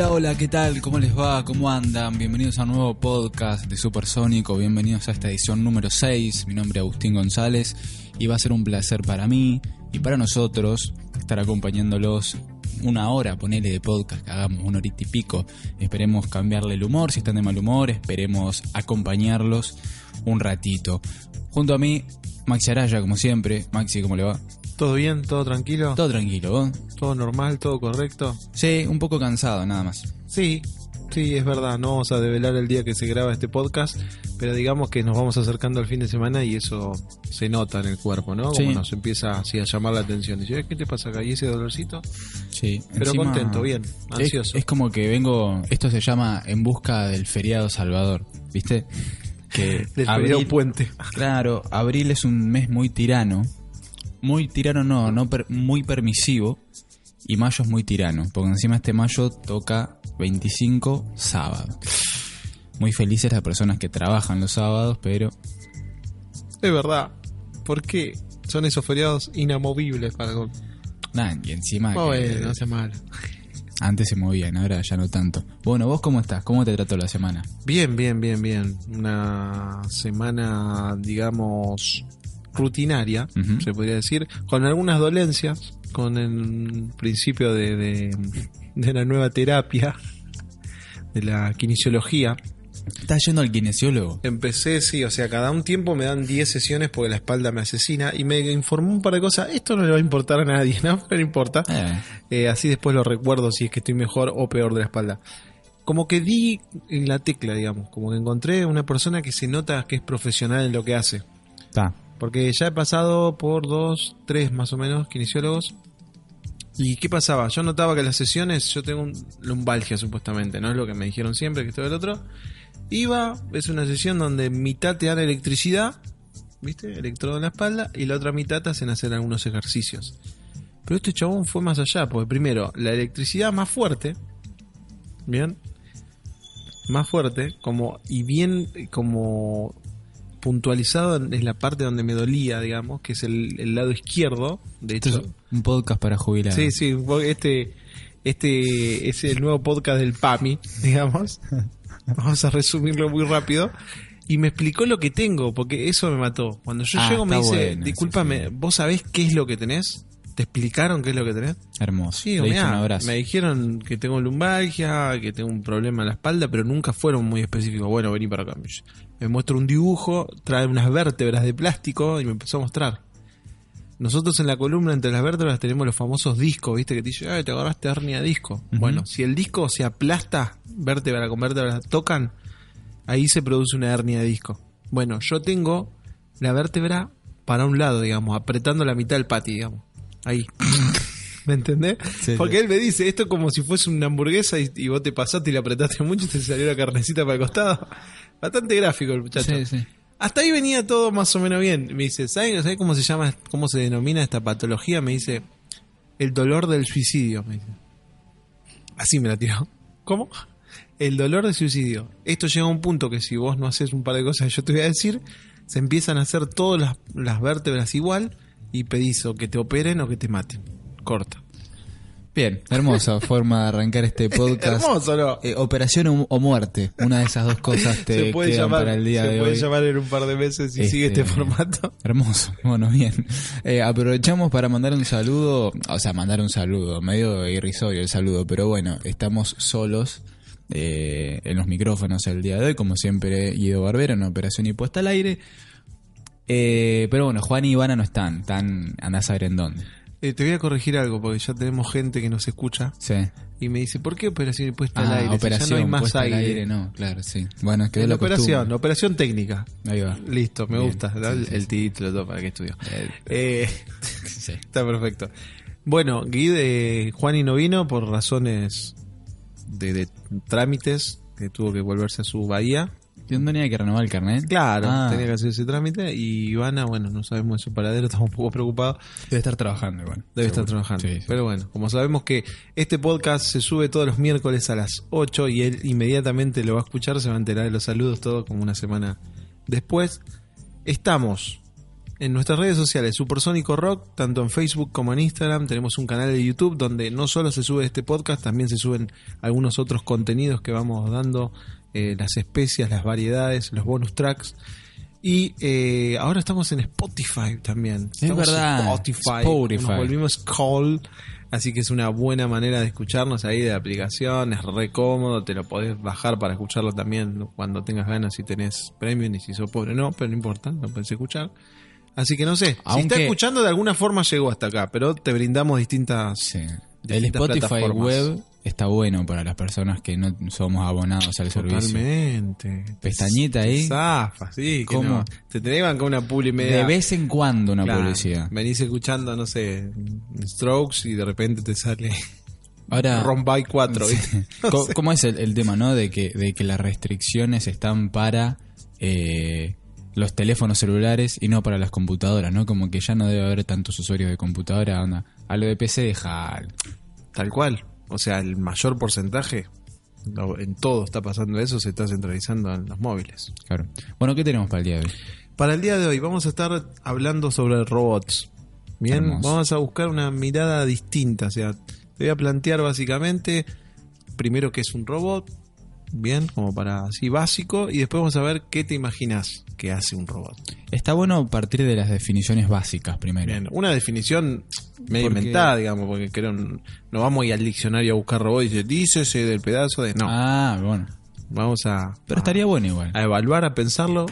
Hola, hola, ¿qué tal? ¿Cómo les va? ¿Cómo andan? Bienvenidos a un nuevo podcast de Supersónico, bienvenidos a esta edición número 6. Mi nombre es Agustín González y va a ser un placer para mí y para nosotros estar acompañándolos una hora, ponele de podcast, que hagamos una horita y pico. Esperemos cambiarle el humor, si están de mal humor, esperemos acompañarlos un ratito. Junto a mí, Maxi Araya, como siempre. Maxi, ¿cómo le va? ¿Todo bien? ¿Todo tranquilo? Todo tranquilo, ¿vos? ¿Todo normal? ¿Todo correcto? Sí, un poco cansado, nada más. Sí, sí, es verdad. No vamos a develar el día que se graba este podcast, pero digamos que nos vamos acercando al fin de semana y eso se nota en el cuerpo, ¿no? Como Sí. nos empieza así a llamar la atención. Dice, "Eh, ¿qué te pasa acá? ¿Y ese dolorcito? Sí. Pero Encima, contento, bien, es- ansioso. Es, como que vengo, esto se llama En busca del feriado Salvador, ¿viste? Que Del abril- puente. Claro, abril es un mes muy tirano. Muy tirano no, no per- muy permisivo. Y mayo es muy tirano, porque encima este mayo toca 25 sábado. Muy felices las personas que trabajan los sábados, pero Es verdad. ¿Por qué? Son esos feriados inamovibles para... nada, y encima Oh, que no sea malo. antes se movían, ahora ya no tanto. Bueno, ¿vos cómo estás? ¿Cómo te trató la semana? Bien, bien, bien, bien. Una semana, digamos, rutinaria, se podría decir, con algunas dolencias, con el principio de, de, de la nueva terapia, de la kinesiología. ¿Estás yendo al kinesiólogo? Empecé, sí, o sea, cada un tiempo me dan 10 sesiones porque la espalda me asesina y me informó un par de cosas. Esto no le va a importar a nadie, ¿no? Pero no importa. Eh, Eh, así después lo recuerdo si es que estoy mejor o peor de la espalda. Como que di en la tecla, digamos. Como que encontré una persona que se nota que es profesional en lo que hace. está. Porque ya he pasado por dos, tres más o menos kinesiólogos. ¿Y qué pasaba? Yo notaba que las sesiones, yo tengo un lumbalgia supuestamente, no es lo que me dijeron siempre, que esto del otro. Iba, es una sesión donde mitad te dan electricidad, ¿viste? Electrodo en la espalda, y la otra mitad te hacen hacer algunos ejercicios. Pero este chabón fue más allá, porque primero, la electricidad más fuerte, ¿bien? Más fuerte, como, y bien como puntualizado en la parte donde me dolía, digamos, que es el, el lado izquierdo. De Esto hecho, es un podcast para jubilados. sí, sí, este, este es el nuevo podcast del PAMI, digamos. Vamos a resumirlo muy rápido. Y me explicó lo que tengo, porque eso me mató. Cuando yo Ah, llego me dice, bueno, discúlpame, sí. ¿vos sabés qué es lo que tenés? ¿Te explicaron qué es lo que tenés? Hermoso. Sí, mirá, un abrazo. me dijeron que tengo lumbalgia, que tengo un problema en la espalda, pero nunca fueron muy específicos. Bueno, vení para acá. Me muestra un dibujo, trae unas vértebras de plástico y me empezó a mostrar. Nosotros en la columna entre las vértebras tenemos los famosos discos, ¿viste? Que te dice, ay, te agarraste hernia disco. Bueno, si el disco se aplasta, vértebra con vértebra tocan, ahí se produce una hernia de disco. Bueno, yo tengo la vértebra para un lado, digamos, apretando la mitad del pati, digamos. Ahí. ¿Me entendés? Sí, Porque sí. él me dice, esto es como si fuese una hamburguesa y, y vos te pasaste y la apretaste mucho y te salió la carnecita para el costado. Bastante gráfico el muchacho. Sí. Hasta ahí venía todo más o menos bien. Me dice, ¿sabes ¿sabe cómo se llama, cómo se denomina esta patología? Me dice, el dolor del suicidio. Me dice. Así me la tiró. ¿Cómo? El dolor del suicidio. Esto llega a un punto que si vos no haces un par de cosas que yo te voy a decir, se empiezan a hacer todas las, las vértebras igual y pedís o que te operen o que te maten. Corta. Bien, hermosa forma de arrancar este podcast. Hermoso, ¿no? Eh, operación o, o muerte, una de esas dos cosas te se puede quedan llamar, para el día se de puede hoy. llamar en un par de meses si Este, sigue este formato. Hermoso, bueno, bien. Eh, aprovechamos para mandar un saludo, o sea, mandar un saludo, medio irrisorio el saludo, pero bueno, estamos solos eh, en los micrófonos el día de hoy, como siempre, Guido Barbero en Operación y Puesta al Aire. Eh, pero bueno, Juan y Ivana no están, están, andás a saber en dónde. Eh, te voy a corregir algo porque ya tenemos gente que nos escucha Sí. y me dice, ¿por qué operación y puesta al Ah, aire? Si operación ya no hay más al aire. aire, no, claro, sí. Bueno, es que La operación, costumbre. operación técnica. Ahí va. Listo, me Bien. gusta. el, sí, el sí. título, todo para que estudió. Eh, Eh, sí. está perfecto. Bueno, Guide, Juan y no vino por razones de, de trámites, que tuvo que volverse a su bahía. ¿Y dónde tenía que renovar el carnet? Claro, Ah, tenía que hacer ese trámite. Y Ivana, bueno, no sabemos de su paradero, estamos un poco preocupados. Debe estar trabajando igual. Debe estar trabajando. Sí, sí. Pero bueno, como sabemos que este podcast se sube todos los miércoles a las 8 y él inmediatamente lo va a escuchar, se va a enterar de los saludos, todo como una semana después. Estamos en nuestras redes sociales, Supersónico Rock, tanto en Facebook como en Instagram. Tenemos un canal de YouTube donde no solo se sube este podcast, también se suben algunos otros contenidos que vamos dando, eh, las especias, las variedades, los bonus tracks. Y eh, ahora estamos en Spotify también. Es Estamos en verdad, Spotify. Spotify. Nos volvimos call. Así que es una buena manera de escucharnos ahí de la aplicación. Es re cómodo. Te lo podés bajar para escucharlo también cuando tengas ganas. Si tenés premium y si sos pobre, no. Pero no importa, lo podés escuchar. Así que no sé. Si está escuchando, de alguna forma llegó hasta acá. Pero te brindamos distintas. Sí. El Distintas Spotify plataformas. web está bueno para las personas que no somos abonados al servicio. Totalmente. Pestañita ahí. Zafa, sí. ¿Cómo? no. Te que bancar una publi media. De vez en cuando una Claro, publicidad. Venís escuchando, no sé, Strokes y de repente te sale Ahora, Ron by 4. Sí. ¿Cómo es el, el tema, no? De que, de que las restricciones están para eh, los teléfonos celulares y no para las computadoras, ¿no? Como que ya no debe haber tantos usuarios de computadora, onda. A lo de PC deja. Tal cual. O sea, el mayor porcentaje, en todo está pasando eso, se está centralizando en los móviles. Claro. Bueno, ¿qué tenemos para el día de hoy? Para el día de hoy vamos a estar hablando sobre robots. Bien, Hermoso. vamos a buscar una mirada distinta. O sea, te voy a plantear básicamente, primero qué es un robot, bien, como para así básico, y después vamos a ver qué te imaginas que hace un robot. Está bueno partir de las definiciones básicas primero. Bien, una definición medio Porque- inventada, digamos, porque creo no vamos a ir al diccionario a buscar robot y dice, dícese del pedazo de... No, Ah, bueno. vamos a, Pero a- estaría bueno igual. a evaluar, a pensarlo.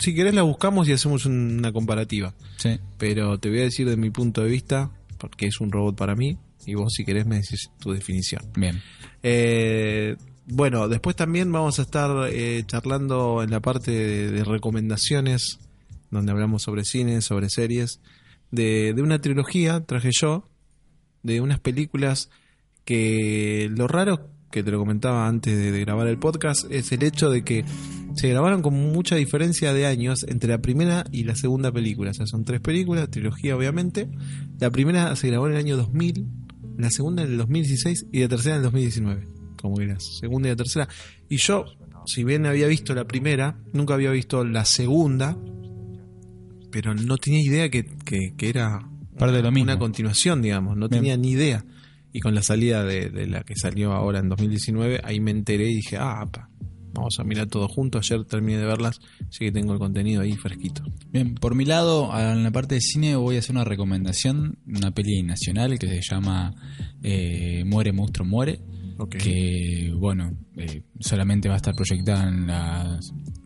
Si querés la buscamos y hacemos un- una comparativa. Sí. Pero te voy a decir de mi punto de vista, porque es un robot para mí, y vos si querés me decís tu definición. Bien. Eh, bueno, después también vamos a estar eh, charlando en la parte de, recomendaciones, donde hablamos sobre cine, sobre series, de, de una trilogía, traje yo, de unas películas que lo raro que te lo comentaba antes de, de grabar el podcast es el hecho de que se grabaron con mucha diferencia de años entre la primera y la segunda película. O sea, son tres películas, trilogía obviamente. La primera se grabó en el año 2000, la segunda en el 2016 y la tercera en el 2019. Como quieras, segunda y la tercera. Y yo, si bien había visto la primera, nunca había visto la segunda, pero no tenía idea que, que- que era Parte de lo mismo. una continuación, digamos. No Bien. tenía ni idea. Y con la salida de, de la que salió ahora en 2019, ahí me enteré y dije, ah, pa, vamos a mirar todo junto. Ayer terminé de verlas, así que tengo el contenido ahí fresquito. Bien, por mi lado, en la parte de cine voy a hacer una recomendación, una peli nacional que se llama eh, Muere, Monstruo, Muere, Que, bueno, eh, solamente va a estar proyectada en la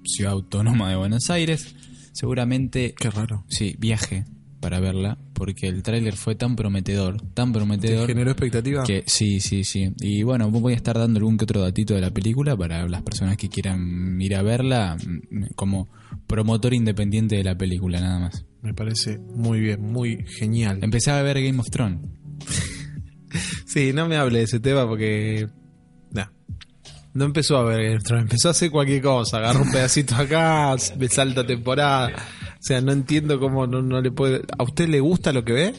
ciudad autónoma de Buenos Aires. Seguramente, Qué raro. sí, viaje para verla, porque el tráiler fue tan prometedor, tan ¿Te prometedor, generó expectativa? que sí, sí, sí. Y bueno, voy a estar dando algún que otro datito de la película para las personas que quieran ir a verla mm, como promotor independiente de la película, nada más. Me parece muy bien, muy genial. Empecé a ver Game of Thrones. Sí, no me hable de ese tema porque. nah. No empezó a ver empezó a hacer cualquier cosa. Agarra un pedacito acá, me salta temporada. O sea, no entiendo cómo no, no le puede. ¿A usted le gusta lo que ve?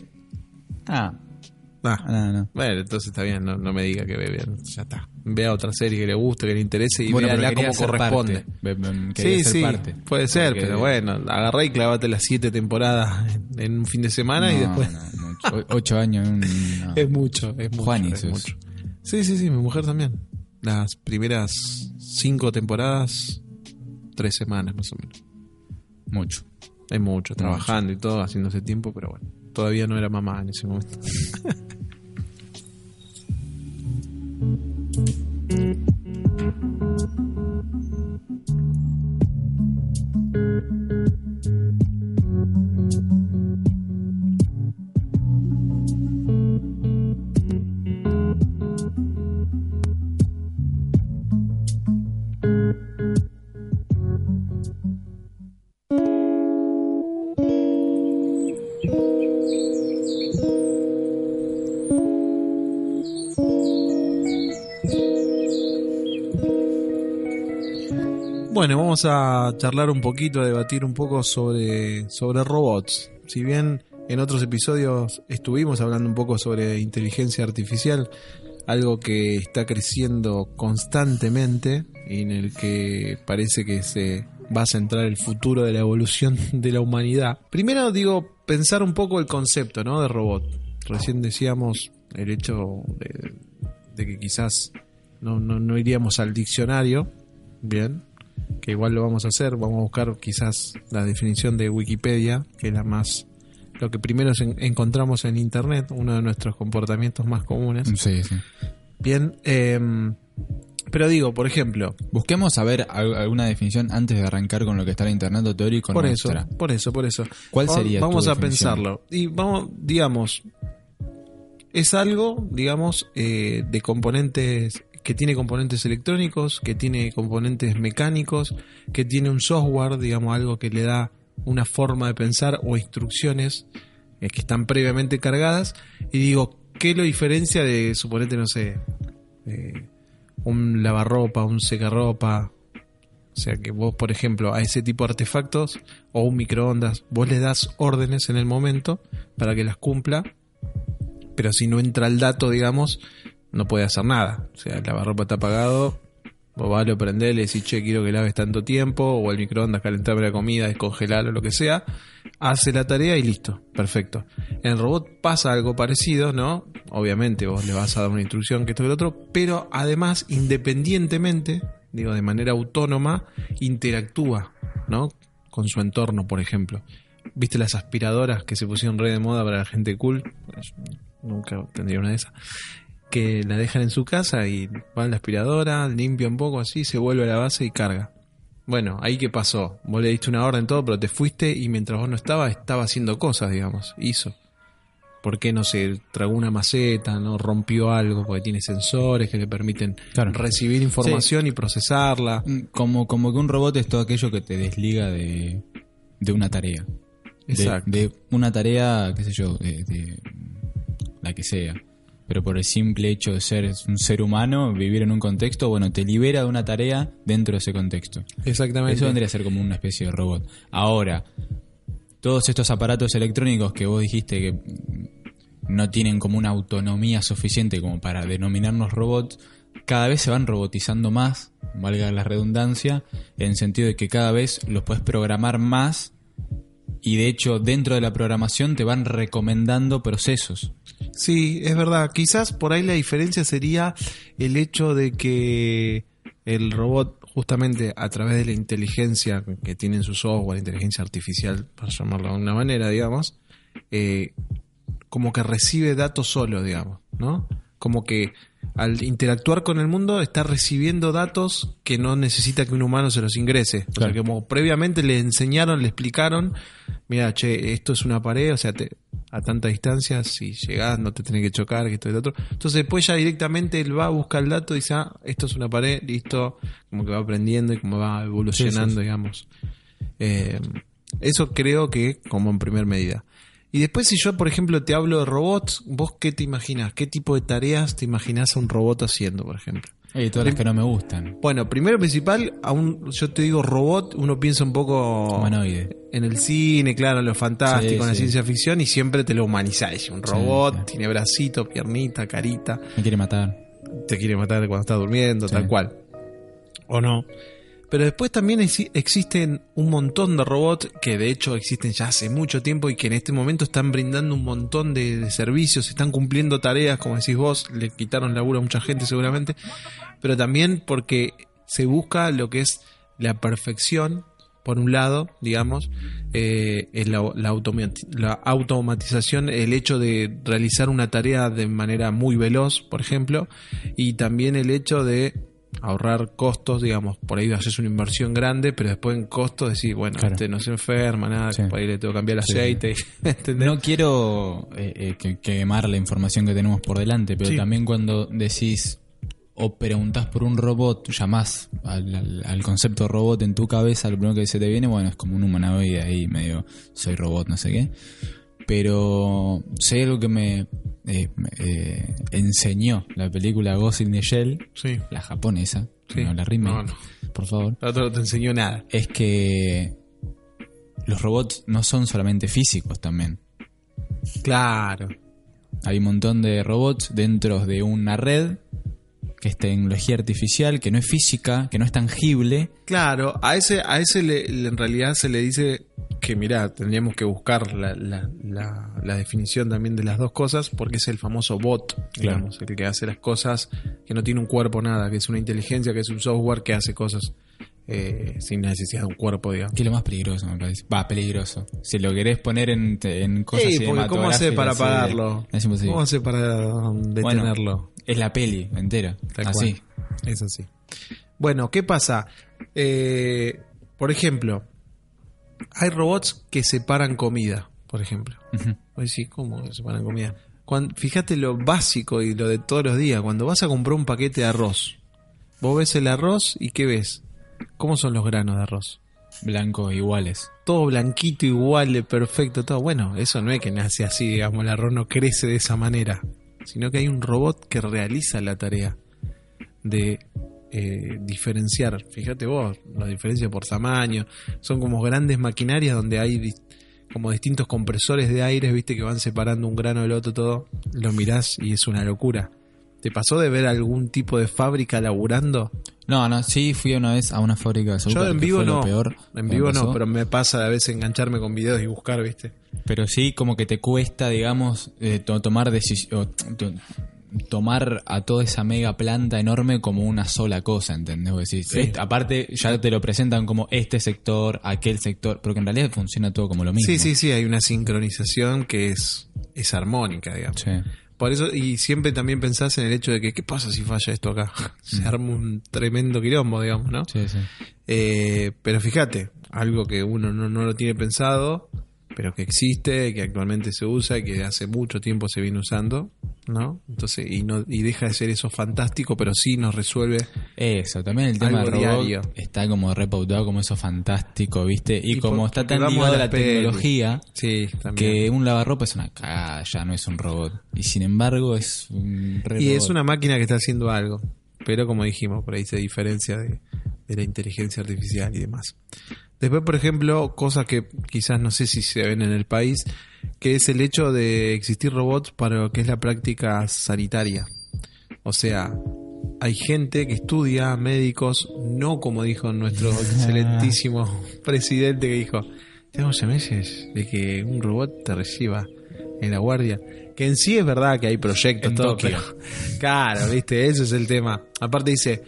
Ah, Ah, no, no. Bueno, entonces está bien, no, no me diga que ve bien. Ya está. Vea otra serie que le guste, que le interese y Bueno, véala como corresponde. parte. Sí, ser sí, parte. puede ser, Porque- pero bueno, agarrá y clavate las siete temporadas en, en un fin de semana y después. no, ocho años. Es mucho, es mucho. Es. mucho. Sí, sí, sí, mi mujer también. Las primeras cinco temporadas, tres semanas más o menos. Mucho. Es mucho, trabajando y todo, haciéndose tiempo, pero bueno. Todavía no era mamá en ese momento. Bueno, vamos a charlar un poquito, a debatir un poco sobre, sobre robots. Si bien en otros episodios estuvimos hablando un poco sobre inteligencia artificial, algo que está creciendo constantemente y en el que parece que se va a centrar el futuro de la evolución de la humanidad. Primero digo, pensar un poco el concepto, ¿no? De robot. Recién decíamos el hecho de, de que quizás no, no, no iríamos al diccionario, bien, que igual lo vamos a hacer, vamos a buscar quizás la definición de Wikipedia, que es la más lo que primero en- encontramos en internet, uno de nuestros comportamientos más comunes. Sí, sí. Bien, eh, pero digo, por ejemplo, Busquemos al- alguna definición antes de arrancar con lo que está en internet o teórico por nuestra. eso, por eso, por eso. ¿Cuál sería tu Vamos a definición? pensarlo. Y vamos, digamos, es algo, digamos, eh, de componentes que tiene componentes electrónicos, que tiene componentes mecánicos, que tiene un software, digamos, algo que le da una forma de pensar o instrucciones eh, que están previamente cargadas. Y digo, ¿qué lo diferencia de, suponete, no sé, eh, un lavarropa, un secarropa? O sea que vos, por ejemplo, a ese tipo de artefactos o un microondas, vos le das órdenes en el momento para que las cumpla, pero si no entra el dato, digamos, no puede hacer nada. O sea, el lavarropa está apagado, vos vas, lo prendés, le decís, che, quiero que laves tanto tiempo, o el microondas, calentarme la comida, descongelarlo, lo que sea, hace la tarea y listo, perfecto. En el robot pasa algo parecido, ¿no? Obviamente vos le vas a dar una instrucción que esto y lo otro, pero además, independientemente, digo, de manera autónoma, interactúa, ¿no? Con su entorno, por ejemplo. ¿Viste las aspiradoras que se pusieron re de moda para la gente cool? Nunca tendría una de esas. Que la dejan en su casa y va a la aspiradora, limpia un poco así, se vuelve a la base y carga. Bueno, ahí qué pasó. Vos le diste una orden, todo, pero te fuiste y mientras vos no estabas, estaba haciendo cosas, digamos. Hizo. ¿Por qué no se tragó una maceta, no rompió algo? Porque tiene sensores que le permiten Claro. recibir información y procesarla. Mm, Como, como que un robot es todo aquello que te desliga de, de una tarea. De- Exacto. De, una tarea, qué sé yo, de, de la que sea. Pero por el simple hecho de ser un ser humano, vivir en un contexto, bueno, te libera de una tarea dentro de ese contexto. Exactamente. Eso vendría a ser como una especie de robot. Ahora, todos estos aparatos electrónicos que vos dijiste que no tienen como una autonomía suficiente como para denominarnos robots, cada vez se van robotizando más, valga la redundancia, en sentido de que cada vez los puedes programar más y de hecho dentro de la programación te van recomendando procesos. Sí, es verdad. Quizás por ahí la diferencia sería el hecho de que el robot, justamente a través de la inteligencia que tiene en su software, inteligencia artificial, para llamarlo de alguna manera, digamos, eh, como que recibe datos solo, digamos, ¿no? Como que al interactuar con el mundo está recibiendo datos que no necesita que un humano se los ingrese. O sea, que como previamente le enseñaron, le explicaron, mira, che, esto es una pared, o sea, te- a tanta distancia, si llegás no te tenés que chocar, que esto y lo otro. Entonces después ya directamente él va a buscar el dato y dice, ah, esto es una pared, listo, como que va aprendiendo y como va evolucionando, Sí, sí, sí. digamos. Eh, eso creo que como en primer medida. Y después si yo, por ejemplo, te hablo de robots, ¿vos qué te imaginas? ¿Qué tipo de tareas te imaginas a un robot haciendo, por ejemplo? Hay todas las que no me gustan. Bueno, primero principal, a un, yo te digo robot, uno piensa un poco Humanoide. en el cine, claro, en lo fantástico, Sí, en la sí. ciencia ficción, y siempre te lo humanizás. Un robot, tiene bracito, piernita, carita, Me quiere matar. te quiere matar cuando está durmiendo, tal cual. O no. Pero después también exi- existen un montón de robots que de hecho existen ya hace mucho tiempo y que en este momento están brindando un montón de, servicios, están cumpliendo tareas, como decís vos, le quitaron laburo a mucha gente seguramente, pero también porque se busca lo que es la perfección, por un lado, digamos, eh, la automatización, el hecho de realizar una tarea de manera muy veloz, por ejemplo, y también el hecho de ahorrar costos, digamos, por ahí haces una inversión grande, pero después en costos decís, bueno, Claro. este no se enferma, nada, Sí. por ahí le tengo que cambiar el Sí, aceite, ¿entendés? No quiero eh, eh, que- quemar la información que tenemos por delante, pero Sí. también cuando decís o preguntás por un robot, llamás al, al- al concepto robot en tu cabeza, lo primero que se te viene, bueno, es como un humanoide ahí, medio soy robot, no sé qué. Pero sé algo que me, eh, eh, enseñó la película Ghost in the Shell, Sí. la japonesa, Sí. no la remake, No, no. por favor, La otra no te enseñó nada. es que los robots no son solamente físicos también. Claro. Hay un montón de robots dentro de una red que es tecnología artificial, que no es física, que no es tangible. Claro, a ese, a ese le- le- en realidad se le dice que, mirá, tendríamos que buscar la, la- la- la definición también de las dos cosas, porque es el famoso bot, digamos, el que hace las cosas, que no tiene un cuerpo nada, que es una inteligencia, que es un software que hace cosas eh, sin necesidad de un cuerpo, digamos. Que es lo más peligroso, me parece. Va, peligroso. Si lo querés poner en, en cosas Ey, porque ¿cómo hace para sí, imposible. ¿Cómo hace para um, detenerlo? Es la peli entera. Tal Así. cual. Es así. Bueno, ¿qué pasa? Eh, por ejemplo, hay robots que separan comida, por ejemplo. Decís, ¿cómo separan comida? Cuan- fíjate lo básico y lo de todos los días. Cuando vas a comprar un paquete de arroz, vos ves el arroz y ¿qué ves? ¿Cómo son los granos de arroz? Blancos iguales. Todo blanquito, igual, perfecto, todo. Bueno, eso no es que nace así, digamos, el arroz no crece de esa manera, sino que hay un robot que realiza la tarea de eh, diferenciar. Fíjate vos, la diferencia por tamaño. Son como grandes maquinarias donde hay como distintos compresores de aire, viste, que van separando un grano del otro, todo. Lo mirás y es una locura. ¿Te pasó de ver algún tipo de fábrica laburando? No, no, sí fui una vez a una fábrica de azúcar. Yo en vivo no. peor en vivo no, pero me pasa a veces engancharme con videos y buscar, viste. Pero sí, como que te cuesta, digamos, eh, to- tomar decisión. Tomar a toda esa mega planta enorme como una sola cosa, ¿entendés? Decís, Sí. "Este- aparte, ya te lo presentan como este sector, aquel sector, pero que en realidad funciona todo como lo mismo. Sí, sí, sí, hay una sincronización que es, es armónica, digamos. Sí. Por eso, y siempre también pensás en el hecho de que, ¿qué pasa si falla esto acá? Se arma un tremendo quilombo, digamos, ¿no? Sí, sí. Eh, pero fíjate, algo que uno no, no lo tiene pensado, pero que existe, que actualmente se usa y que hace mucho tiempo se viene usando, ¿no? Entonces, y no y deja de ser eso fantástico, pero sí nos resuelve. Eso, también el tema del robot diario. está como repautado como eso fantástico, ¿viste? Y, Y como por- está tan ligado a la tecnología Sí, que un lavarropa es una cagada, ya no es un robot. Y sin embargo es un re Y es una máquina que está haciendo algo. Pero como dijimos, por ahí se diferencia de, de la inteligencia artificial y demás. Después, por ejemplo, cosas que quizás no sé si se ven en el país, que es el hecho de existir robots para lo que es la práctica sanitaria. O sea, hay gente que estudia, médicos, no como dijo nuestro excelentísimo presidente que dijo, tenemos meses de que un robot te reciba en la guardia. Que en sí es verdad que hay proyectos, En todo, Tokio. pero- claro, viste, ese es el tema. Aparte dice,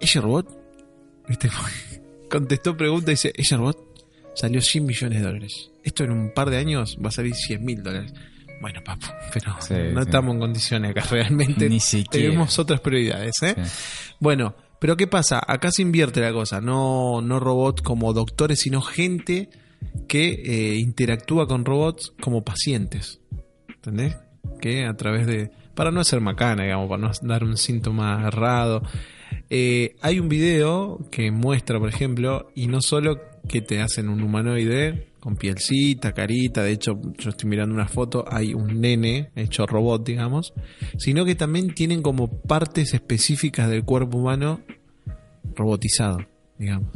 ese robot, viste, contestó pregunta y dice, ese robot salió 100 millones de dólares. Esto en un par de años va a salir 100 mil dólares. Bueno, papu, pero Sí, no sí. estamos en condiciones acá realmente. Ni siquiera. Tenemos otras prioridades, ¿eh? Sí. Bueno, pero ¿qué pasa? Acá se invierte la cosa, no, no robots como doctores, sino gente que eh, interactúa con robots como pacientes. ¿Entendés? Que a través de... Para no hacer macana, digamos, para no dar un síntoma errado. Eh, hay un video que muestra, por ejemplo, y no solo que te hacen un humanoide con pielcita, carita, de hecho yo estoy mirando una foto, hay un nene hecho robot, digamos, sino que también tienen como partes específicas del cuerpo humano robotizado, digamos.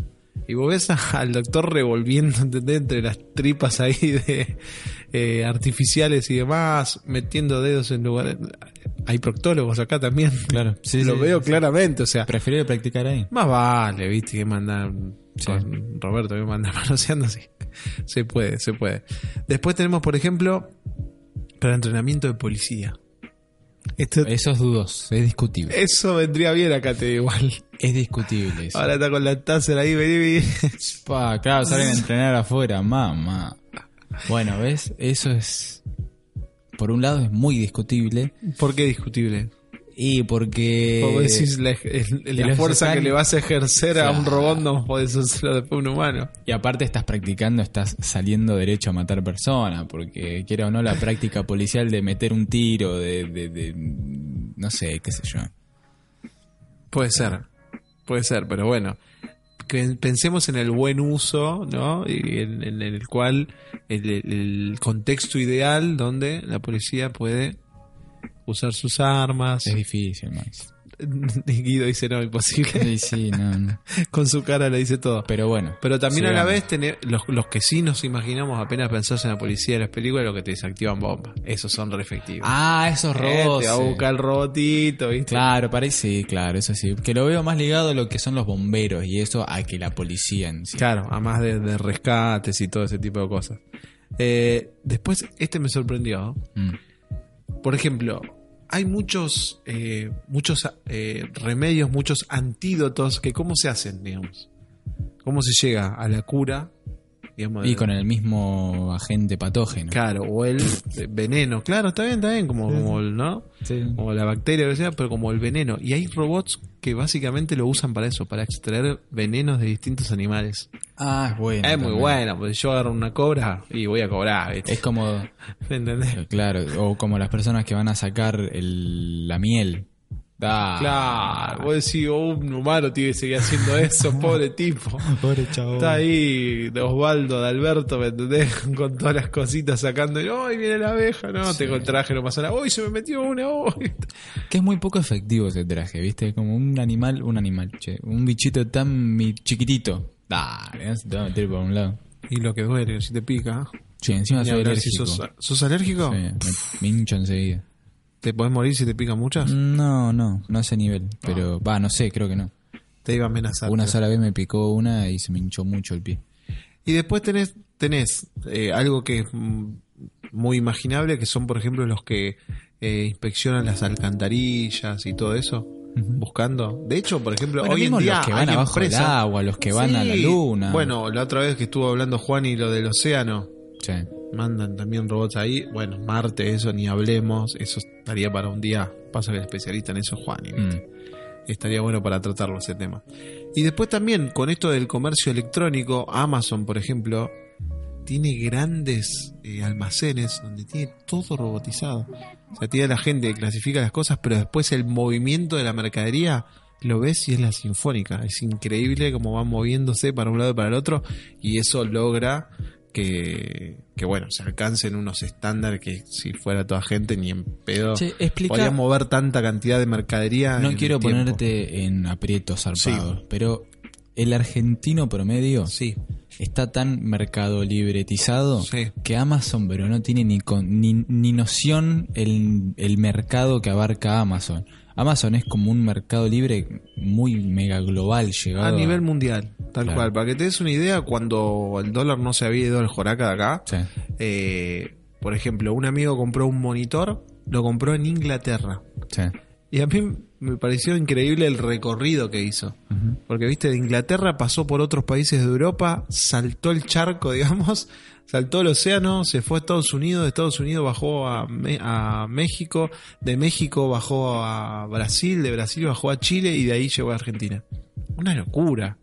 Y vos ves al doctor revolviendo entre las tripas ahí de eh, artificiales y demás, metiendo dedos en lugares. Hay proctólogos acá también. Claro, sí, Lo sí, veo sí. claramente, o sea, Preferible practicar ahí. más vale, viste, que mandar. Con Roberto, que manda manoseando así. Se puede, se puede. Después tenemos, por ejemplo, para entrenamiento de policía. Esto, Eso es dudoso, es discutible. eso vendría bien acá, te digo igual. Es discutible eso. Ahora está con la taser ahí, vení, vení. Pa, claro, salen a entrenar afuera, mamá. Bueno, ¿ves? Eso es... Por un lado es muy discutible. ¿Por qué discutible? Y porque... Como decís, la, fuerza que le vas a ejercer a un robot no podés hacerlo después a un humano. Y aparte estás practicando, estás saliendo derecho a matar personas, porque quiera o no la práctica policial de meter un tiro, de, de, de- no sé, qué sé yo. Puede ser, puede ser, pero bueno. que pensemos en el buen uso, ¿no? Y en, en el cual el, el contexto ideal donde la policía puede usar sus armas. Es difícil, Max. Guido dice no, imposible. Sí, sí, no, no. Con su cara le dice todo. Pero bueno. Pero también a la vez tener, los, los que sí nos imaginamos apenas pensás en la policía de las películas, lo que te desactivan bombas. Esos son re efectivos. Ah, esos Eh, robots. te va a buscar el robotito, ¿viste? Claro, parece, sí, claro, eso sí. Que lo veo más ligado a lo que son los bomberos y eso a que la policía en sí. Claro, a más de, de rescates y todo ese tipo de cosas. Eh, después, este me sorprendió. Mm. Por ejemplo, hay muchos, eh, muchos eh, remedios, muchos antídotos que cómo se hacen, digamos. ¿Cómo se llega a la cura? Digamos, Y con el mismo agente patógeno. Claro, o el veneno. Claro, está bien, está bien, como, como el, ¿no? Sí. Como la bacteria o lo que sea, pero como el veneno. Y hay robots que básicamente lo usan para eso, para extraer venenos de distintos animales. Ah, es bueno. es muy bueno, pues yo agarro una cobra y voy a cobrar, ¿viste? Es como, ¿Me entendés? claro, o como las personas que van a sacar el, la miel. Ah, Claro, vos decís, oh, un humano tiene que seguir haciendo eso, pobre tipo. Pobre chavo. Está ahí Osvaldo de Alberto, ¿me entendés? Con todas las cositas sacando. y, ¡Ay, viene la abeja! No, tengo el traje, no pasa nada. ¡Uy, se me metió una! ¡Uy! Que es muy poco efectivo ese traje, ¿viste? Como un animal, un animal, che. Un bichito tan mi- chiquitito. Dale, se te va a meter por un lado. Y lo que duele, si te pica. Sí, encima soy si alérgico. sos, ¿Sos alérgico? Sí, me, me hincho enseguida. ¿Te podés morir si te pican muchas? No, no, no a ese nivel. Pero, va, no sé, creo que no. Te iba a amenazar. Una sola vez me picó una y se me hinchó mucho el pie. Y después tenés, tenés eh, algo que es muy imaginable, que son, por ejemplo, los que eh, inspeccionan las alcantarillas y todo eso, buscando. De hecho, por ejemplo, Bueno, hoy en día los que van abajo del agua, los que van a la luna. Bueno, la otra vez que estuvo hablando Juan y lo del océano, Sí. Mandan también robots ahí. Bueno, Marte, eso ni hablemos, eso estaría para un día. Pasa que el especialista en eso es Juan. y Mm. estaría bueno para tratarlo ese tema. Y después también con esto del comercio electrónico, Amazon, por ejemplo, tiene grandes eh, almacenes donde tiene todo robotizado. O sea, tiene la gente que clasifica las cosas, pero después el movimiento de la mercadería lo ves y es la sinfónica. Es increíble cómo van moviéndose para un lado y para el otro y eso logra que, que bueno, se alcancen unos estándares que si fuera toda gente ni en pedo Che, explica- podría mover tanta cantidad de mercadería. No en quiero ponerte en aprietos zarpados, Sí. pero el argentino promedio Sí, está tan mercado libretizado Sí. que Amazon, pero no tiene ni, con- ni, ni noción el, el mercado que abarca Amazon. Amazon es como un mercado libre muy mega global llegado a nivel mundial, tal Claro. cual. Para que te des una idea, cuando el dólar no se había ido al Joraca de acá, Sí. eh, por ejemplo, un amigo compró un monitor, lo compró en Inglaterra. Sí. Y a mí me pareció increíble el recorrido que hizo. Porque, viste, de Inglaterra pasó por otros países de Europa, saltó el charco, digamos, saltó el océano, se fue a Estados Unidos, de Estados Unidos bajó a, a México, de México bajó a Brasil, de Brasil bajó a Chile y de ahí llegó a Argentina. Una locura.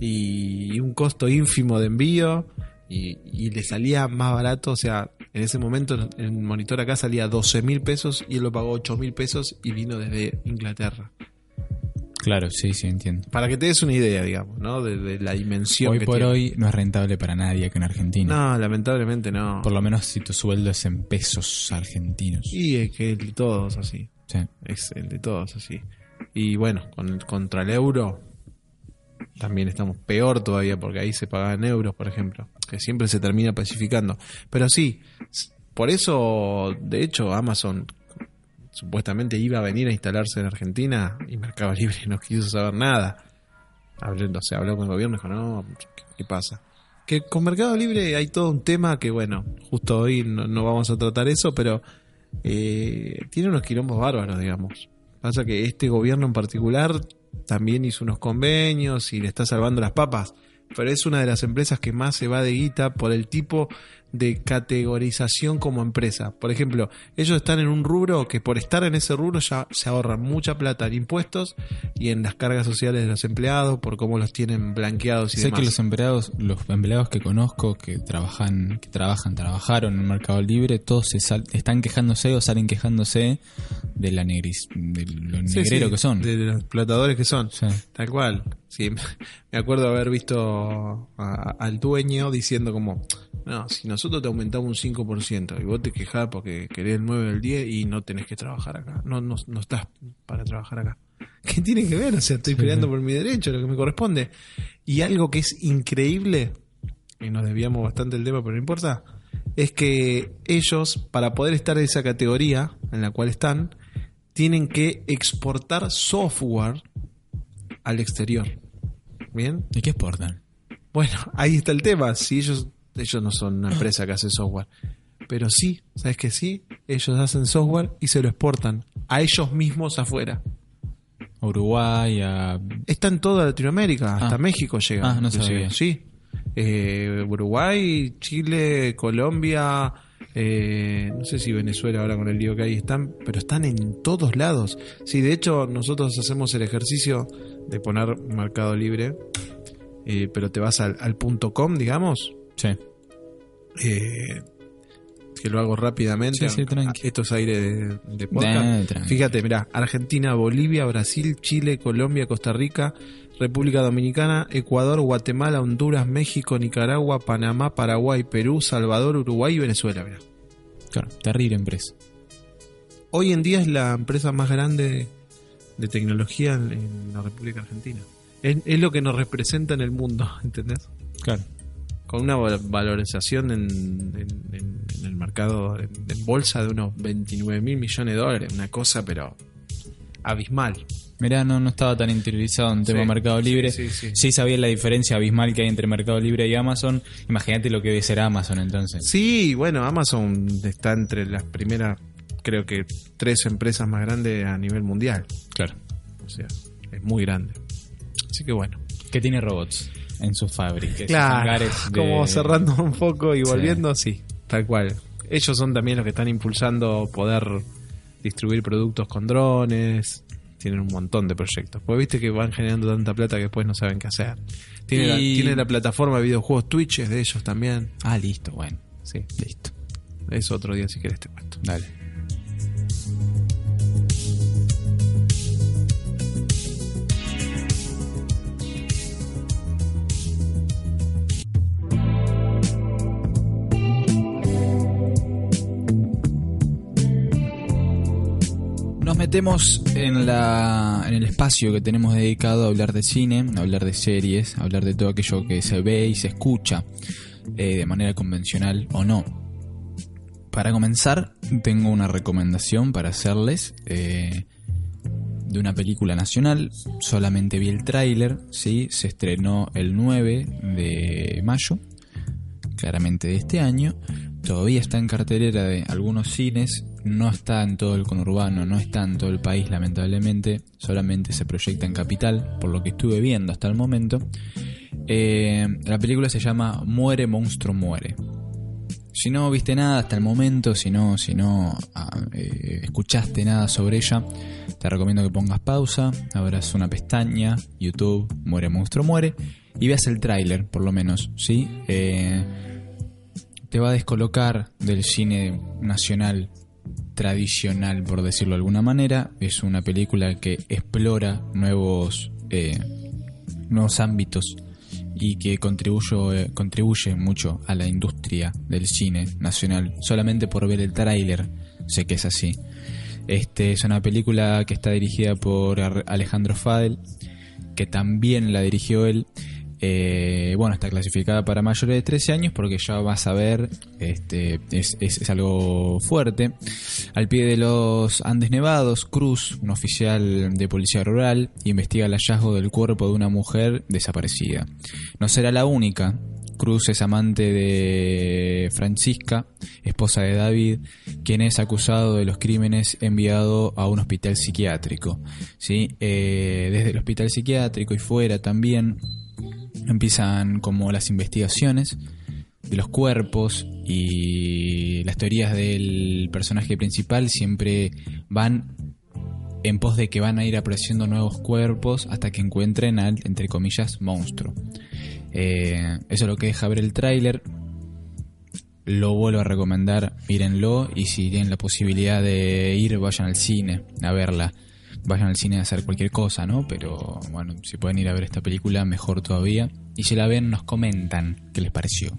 Y, y un costo ínfimo de envío y, y le salía más barato, o sea, en ese momento el monitor acá salía 12 mil pesos y él lo pagó 8 mil pesos y vino desde Inglaterra. Claro, sí, sí, entiendo. Para que te des una idea, digamos, ¿no? De, de la dimensión Hoy que por tiene. hoy no es rentable para nadie que en Argentina. No, lamentablemente no. Por lo menos si tu sueldo es en pesos argentinos. Y es que el de todos así. Sí. Es el de todos así. Y bueno, con, contra el euro también estamos peor todavía porque ahí se paga en euros, por ejemplo. Que siempre se termina pacificando. Pero sí, por eso, de hecho, Amazon supuestamente iba a venir a instalarse en Argentina y Mercado Libre no quiso saber nada. Habló, no sé, habló con el gobierno y dijo, no, ¿qué, qué pasa? Que con Mercado Libre hay todo un tema que, bueno, justo hoy no, no vamos a tratar eso, pero eh, tiene unos quilombos bárbaros, digamos. Pasa que este gobierno en particular también hizo unos convenios y le está salvando las papas, pero es una de las empresas que más se va de guita por el tipo de categorización como empresa. Por ejemplo, ellos están en un rubro que por estar en ese rubro ya se ahorran mucha plata en impuestos y en las cargas sociales de los empleados por cómo los tienen blanqueados y Sé demás. que los empleados, los empleados que conozco que trabajan, que trabajan, trabajaron en el Mercado Libre, todos se sal- están quejándose o salen quejándose de la negris, de lo negrero sí, que son. De los explotadores que son. Sí. Tal cual. Sí, me acuerdo haber visto a- al dueño diciendo como, no, si nosotros te aumentamos un 5% y vos te quejás porque querés el 9 o el 10 y no tenés que trabajar acá. No, no, no estás para trabajar acá. ¿Qué tiene que ver? O sea, estoy peleando por mi derecho, lo que me corresponde. Y algo que es increíble, y nos desviamos bastante del tema, pero no importa, es que ellos, para poder estar en esa categoría en la cual están, tienen que exportar software al exterior. ¿Bien? ¿Y qué exportan? Bueno, ahí está el tema. Si ellos, ellos no son una empresa que hace software. Pero sí, ¿sabes que sí? Ellos hacen software y se lo exportan a ellos mismos afuera. A Uruguay, a... Está en toda Latinoamérica, hasta Ah. México llega. Ah, no sabía. Sí. Eh, Uruguay, Chile, Colombia, eh, no sé si Venezuela ahora con el lío que hay están, pero están en todos lados. Sí, de hecho nosotros hacemos el ejercicio de poner Mercado Libre, eh, pero te vas al, al punto com, digamos, Sí. eh, que lo hago rápidamente. Sí, sí, tranqui. Esto es aire de, de podcast. Fíjate, mirá, Argentina, Bolivia, Brasil, Chile, Colombia, Costa Rica, República Dominicana, Ecuador, Guatemala, Honduras, México, Nicaragua, Panamá, Paraguay, Perú, Salvador, Uruguay y Venezuela. mirá. Claro, terrible empresa. Hoy en día es la empresa más grande de, de tecnología en, en la República Argentina. Es, es lo que nos representa en el mundo, ¿entendés? Claro. Con una val- valorización en, en- en- en el mercado, en, bolsa de unos 29 mil millones de dólares. Una cosa, pero abismal. Mirá, no, no estaba tan interiorizado en tema Sí, Mercado Libre. sí, sí, sí. Sí sabía la diferencia abismal que hay entre Mercado Libre y Amazon. Imagínate lo que debe ser Amazon entonces. Sí, bueno, Amazon está entre las primeras, creo que tres empresas más grandes a nivel mundial. Claro. O sea, es muy grande. Así que bueno. Que tiene robots en sus fábricas. Claro, de- como cerrando un poco y Sí. volviendo, sí, tal cual. Ellos son también los que están impulsando poder distribuir productos con drones. Tienen un montón de proyectos. Porque viste que van generando tanta plata que después no saben qué hacer. Tiene, la, tiene la plataforma de videojuegos Twitch, es de ellos también. Ah, listo, bueno. Sí, Listo. eso otro día si quieres te cuento. Dale. Metemos en, el espacio que tenemos dedicado a hablar de cine, a hablar de series, a hablar de todo aquello que se ve y se escucha eh, de manera convencional o no. Para comenzar, tengo una recomendación para hacerles eh, de una película nacional. Solamente vi el tráiler, ¿sí? se estrenó el 9 de mayo, claramente de este año. Todavía está en cartelera de algunos cines, no está en todo el conurbano, no está en todo el país lamentablemente, solamente se proyecta en Capital, por lo que estuve viendo hasta el momento. Eh, la película se llama Muere, monstruo, muere. Si no viste nada hasta el momento, si no, si no ah, eh, escuchaste nada sobre ella, te recomiendo que pongas pausa, abras una pestaña, YouTube, Muere Monstruo Muere, y veas el tráiler, por lo menos, ¿sí? Eh, te va a descolocar del cine nacional tradicional, por decirlo de alguna manera. Es una película que explora nuevos, eh, nuevos ámbitos y que contribuye, contribuye mucho a la industria del cine nacional. Solamente por ver el tráiler sé que es así. Este es una película que está dirigida por Alejandro Fadel, que también la dirigió él. Eh, bueno, está clasificada para mayores de 13 años porque ya vas a ver, este, es, algo fuerte. Al pie de los Andes Nevados, Cruz, un oficial de policía rural, investiga el hallazgo del cuerpo de una mujer desaparecida. No será la única. Cruz es amante de Francisca, esposa de David, quien es acusado de los crímenes enviado a un hospital psiquiátrico. ¿sí? Eh, desde el hospital psiquiátrico y fuera también empiezan como las investigaciones de los cuerpos y las teorías del personaje principal siempre van en pos de que van a ir apareciendo nuevos cuerpos hasta que encuentren al, entre comillas, monstruo. Eh, eso es lo que deja ver el tráiler. Lo vuelvo a recomendar, mírenlo y si tienen la posibilidad de ir, vayan al cine a verla. Vayan al cine a hacer cualquier cosa, ¿no? Pero bueno, si pueden ir a ver esta película, mejor todavía. Y si la ven, nos comentan qué les pareció.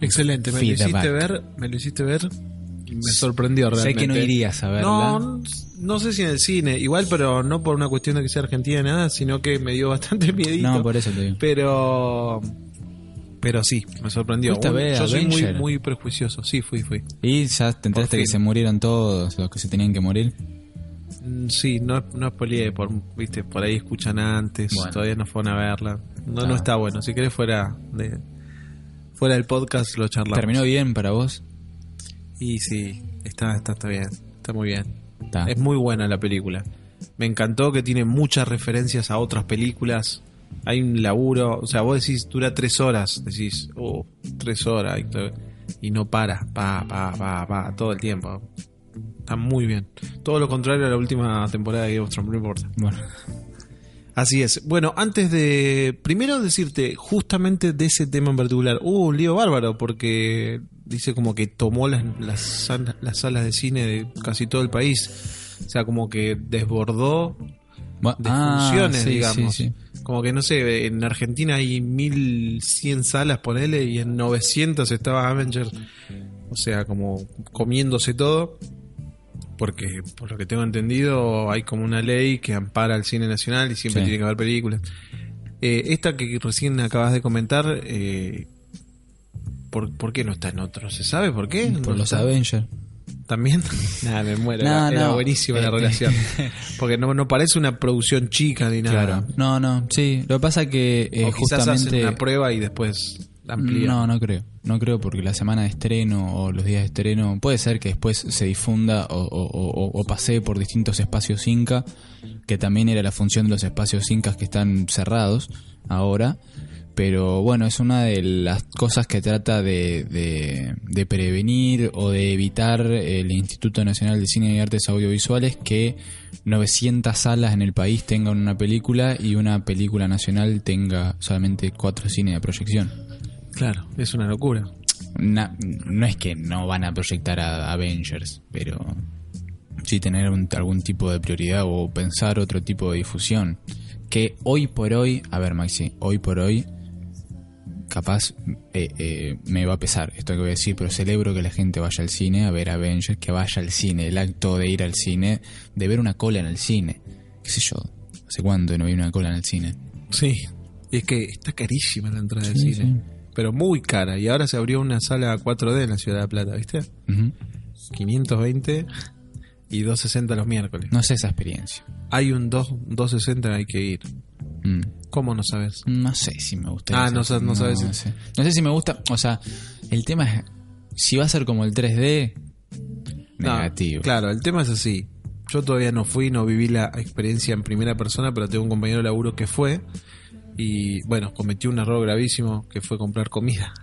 Excelente, me lo hiciste ver, me lo hiciste ver me sorprendió Sé realmente. que no irías a verla. No, no sé si en el cine, igual, pero no por una cuestión de que sea argentina ni nada, sino que me dio bastante miedito. No, por eso te digo. Pero pero sí, me sorprendió. ¿Fuiste a Un- ver Yo soy muy, muy prejuicioso, sí, fui, fui. Y ya te enteraste que se murieron todos los que se tenían que morir. Mm, Sí, no, no spoileé, por, viste, por ahí escuchan antes, Bueno. todavía no fueron a verla. No, Ah. no está bueno, si querés fuera de fuera del podcast lo charlamos. ¿Terminó bien para vos? Y sí, está, está, está bien, está muy bien. Está. Es muy buena la película. Me encantó que tiene muchas referencias a otras películas. Hay un laburo, o sea, vos decís, dura tres horas, decís, oh, tres horas, y no para, pa, pa, pa, pa, todo el tiempo. Está muy bien. Todo lo contrario a la última temporada de Game of Thrones, no importa. Bueno, Así es. Bueno, antes de. Primero decirte justamente de ese tema en particular. Hubo un lío bárbaro porque dice como que tomó las, las, sal- las salas de cine de casi todo el país. O sea, como que desbordó de ah, funciones, sí, digamos. sí, sí. Como que no sé, en Argentina hay 1100 salas, ponele, y en 900 estaba Avengers. O sea, como comiéndose todo. Porque, por lo que tengo entendido, hay como una ley que ampara al cine nacional y siempre Sí. tiene que haber películas. Eh, esta que recién acabas de comentar, eh, ¿por, por qué no está en otro? ¿Se sabe por qué? Por ¿No los está? Avengers. ¿También? Nada, me muero. No, era, no. buenísima la Eh, relación. Porque no, no parece una producción chica ni nada. Claro. No, no, sí. Lo que pasa es que eh, o quizás justamente... hacen una prueba y después No, no creo. No creo porque la semana de estreno o los días de estreno puede ser que después se difunda o pase por distintos espacios Inca, que también era la función de los espacios Incas que están cerrados ahora. Pero bueno, es una de las cosas que trata de, de, de prevenir o de evitar el Instituto Nacional de Cine y Artes Audiovisuales que 900 salas en el país tengan una película y una película nacional tenga solamente cuatro cines de proyección. Claro, es una locura. No es que no van a proyectar a Avengers, pero sí tener un- algún tipo de prioridad o pensar otro tipo de difusión. Que hoy por hoy, a ver Maxi, hoy por hoy, capaz eh, eh, me va a pesar esto que voy a decir, pero celebro que la gente vaya al cine a ver Avengers, que vaya al cine, el acto de ir al cine, de ver una cola en el cine. ¿Qué sé yo? ¿Hace cuánto no vi una cola en el cine? Sí. Y es que está carísima la entrada Sí, del cine. Pero muy cara. Y ahora se abrió una sala 4D en la Ciudad de La Plata, ¿viste? Ujú. 520 y 260 los miércoles. No sé esa experiencia. Hay un 2, 260 hay que ir. Mm. ¿Cómo no sabes? No sé si me gusta. Ah, no sa- no sabes si- sé. No sé si me gusta. O sea, el tema es. Si va a ser como el 3D. No, Negativo. claro, el tema es así. Yo todavía no fui, no viví la experiencia en primera persona, pero tengo un compañero de laburo que fue. Y bueno, cometió un error gravísimo que fue comprar comida.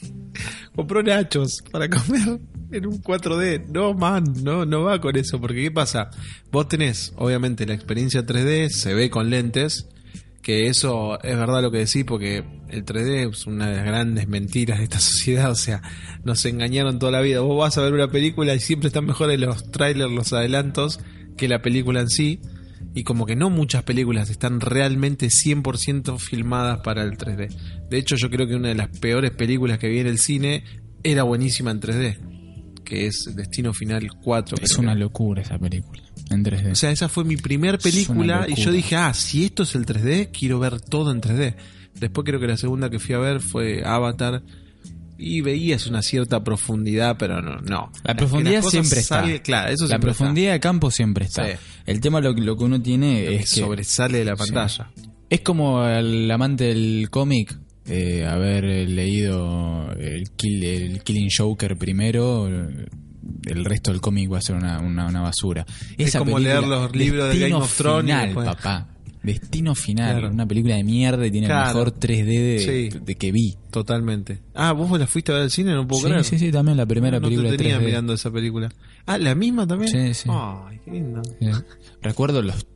Compró nachos para comer en un 4D. No, man, no, no va con eso. Porque ¿qué pasa? Vos tenés, obviamente, la experiencia 3D, se ve con lentes. Que eso es verdad lo que decís, porque el 3D es una de las grandes mentiras de esta sociedad. O sea, nos engañaron toda la vida. Vos vas a ver una película y siempre están mejores los trailers, los adelantos, que la película en sí. Y como que no muchas películas están realmente 100% filmadas para el 3D. De hecho, yo creo que una de las peores películas que vi en el cine era buenísima en 3D. Que es Destino Final 4. Es una locura esa película. En 3D. O sea, esa fue mi primer película y yo dije, ah, si esto es el 3D, quiero ver todo en 3D. Después creo que la segunda que fui a ver fue Avatar y veías una cierta profundidad, pero no. no. la profundidad siempre está. claro, eso la siempre profundidad de campo siempre está. Sí. El tema lo, que- lo que uno tiene es que sobresale de la pantalla. es como el amante del cómic eh, haber leído el, Kill- el Killing Joker primero. El resto del cómic va a ser una, una, una basura. Es como película, leer los libros de Game of Thrones Final, papá. Destino final, Claro. una película de mierda y tiene Claro. el mejor 3D de, Sí. de que vi. Totalmente. Ah, vos la fuiste a ver al cine, no puedo Sí, creer. sí, sí, también la primera no película te tenía 3D. mirando esa película. Ah, la misma también. Sí, sí. Ay, qué lindo. Sí. Recuerdo los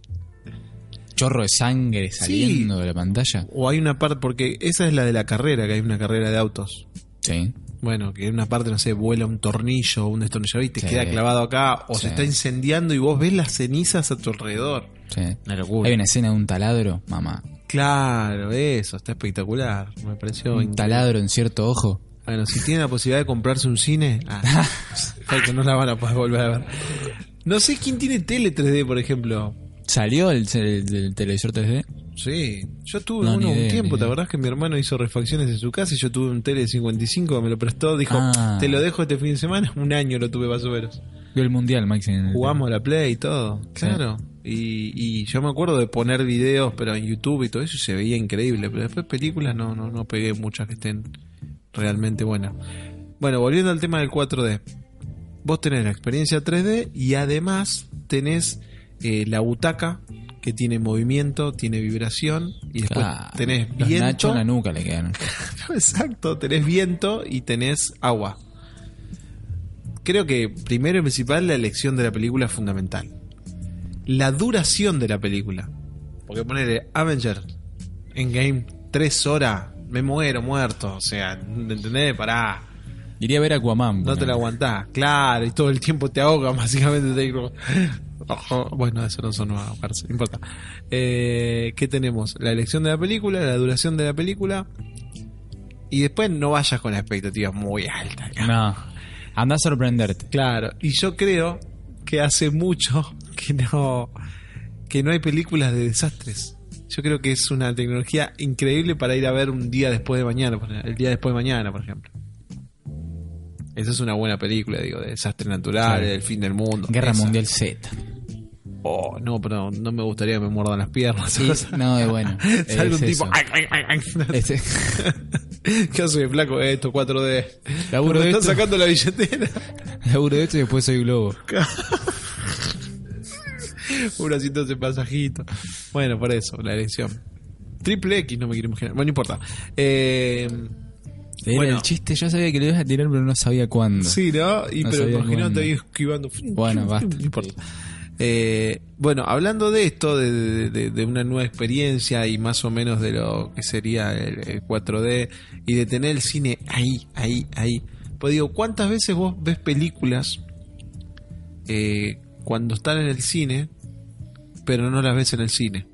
chorros de sangre saliendo de la pantalla. O hay una parte, porque esa es la de la carrera, que hay una carrera de autos. Sí. Bueno, que en una parte, no sé, vuela un tornillo o un destornillador y te Sí. queda clavado acá, o Sí. se está incendiando y vos ves las cenizas a tu alrededor. sí. Una locura. Hay una escena de un taladro, mamá. Claro, eso, está espectacular. Me pareció Un taladro en cierto ojo. Bueno, si tiene la posibilidad de comprarse un cine, ah, que no la van a poder volver a ver. No sé quién tiene tele 3D, por ejemplo. ¿Salió el, el- el televisor 3D? Sí, yo tuve No, uno un tiempo, ¿te acordás que mi hermano hizo refacciones en su casa y yo tuve un tele de 55 me lo prestó? Dijo, Ah. te lo dejo este fin de semana, un año lo tuve más o menos. Vio el mundial, Maxi. el- Jugamos a la Play y todo, claro. Y, y yo me acuerdo de poner videos, pero en YouTube y todo eso y se veía increíble, pero después películas no, no, no pegué muchas que estén realmente buenas. Bueno, volviendo al tema del 4D. Vos tenés la experiencia 3D y además tenés eh, la butaca que tiene movimiento, tiene vibración y después tenés Los viento. nachos en la nuca le quedan. Exacto, tenés viento y tenés agua. Creo que primero y principal la elección de la película es fundamental. La duración de la película. Porque ponerle Avenger en game tres horas, me muero muerto. O sea, ¿entendés? Pará. Iría a ver Aquaman. No te la aguantás. Claro, y todo el tiempo te ahoga, básicamente. Te digo, "Ojo". Bueno, eso no son a no importa. Eh, ¿Qué tenemos? La elección de la película, la duración de la película. Y después no vayas con expectativas muy altas. No. Anda a sorprenderte. Claro, y yo creo que hace mucho que no, que no hay películas de desastres. Yo creo que es una tecnología increíble para ir a ver un día después de mañana, el día después de mañana, por ejemplo. Esa es una buena película, digo, de desastres naturales, Claro. del fin del mundo. Guerra Esa. Mundial Z. Oh, no, pero no me gustaría que me muerdan las piernas. No, es bueno. Sale Es un tipo. "Ay, ay, ay, ay". Este- ¿Qué hace de flaco esto? 4D. Laburo de están esto. sacando la billetera. laburo de esto y después soy globo. Un bracito ese pasajito. Bueno, por eso, la elección. Triple X, no me quiero imaginar. Bueno, no importa. Eh, Era Bueno. el chiste, yo sabía que lo ibas a tirar, pero no sabía cuándo. sí, ¿no? Y, No pero cuándo. ahí esquivando. Bueno, basta. No importa. Eh, bueno, hablando de esto, de, de- de- de una nueva experiencia y más o menos de lo que sería el, el 4D y de tener el cine ahí, ahí, ahí. Pues digo, ¿cuántas veces vos ves películas eh, cuando están en el cine, pero no las ves en el cine?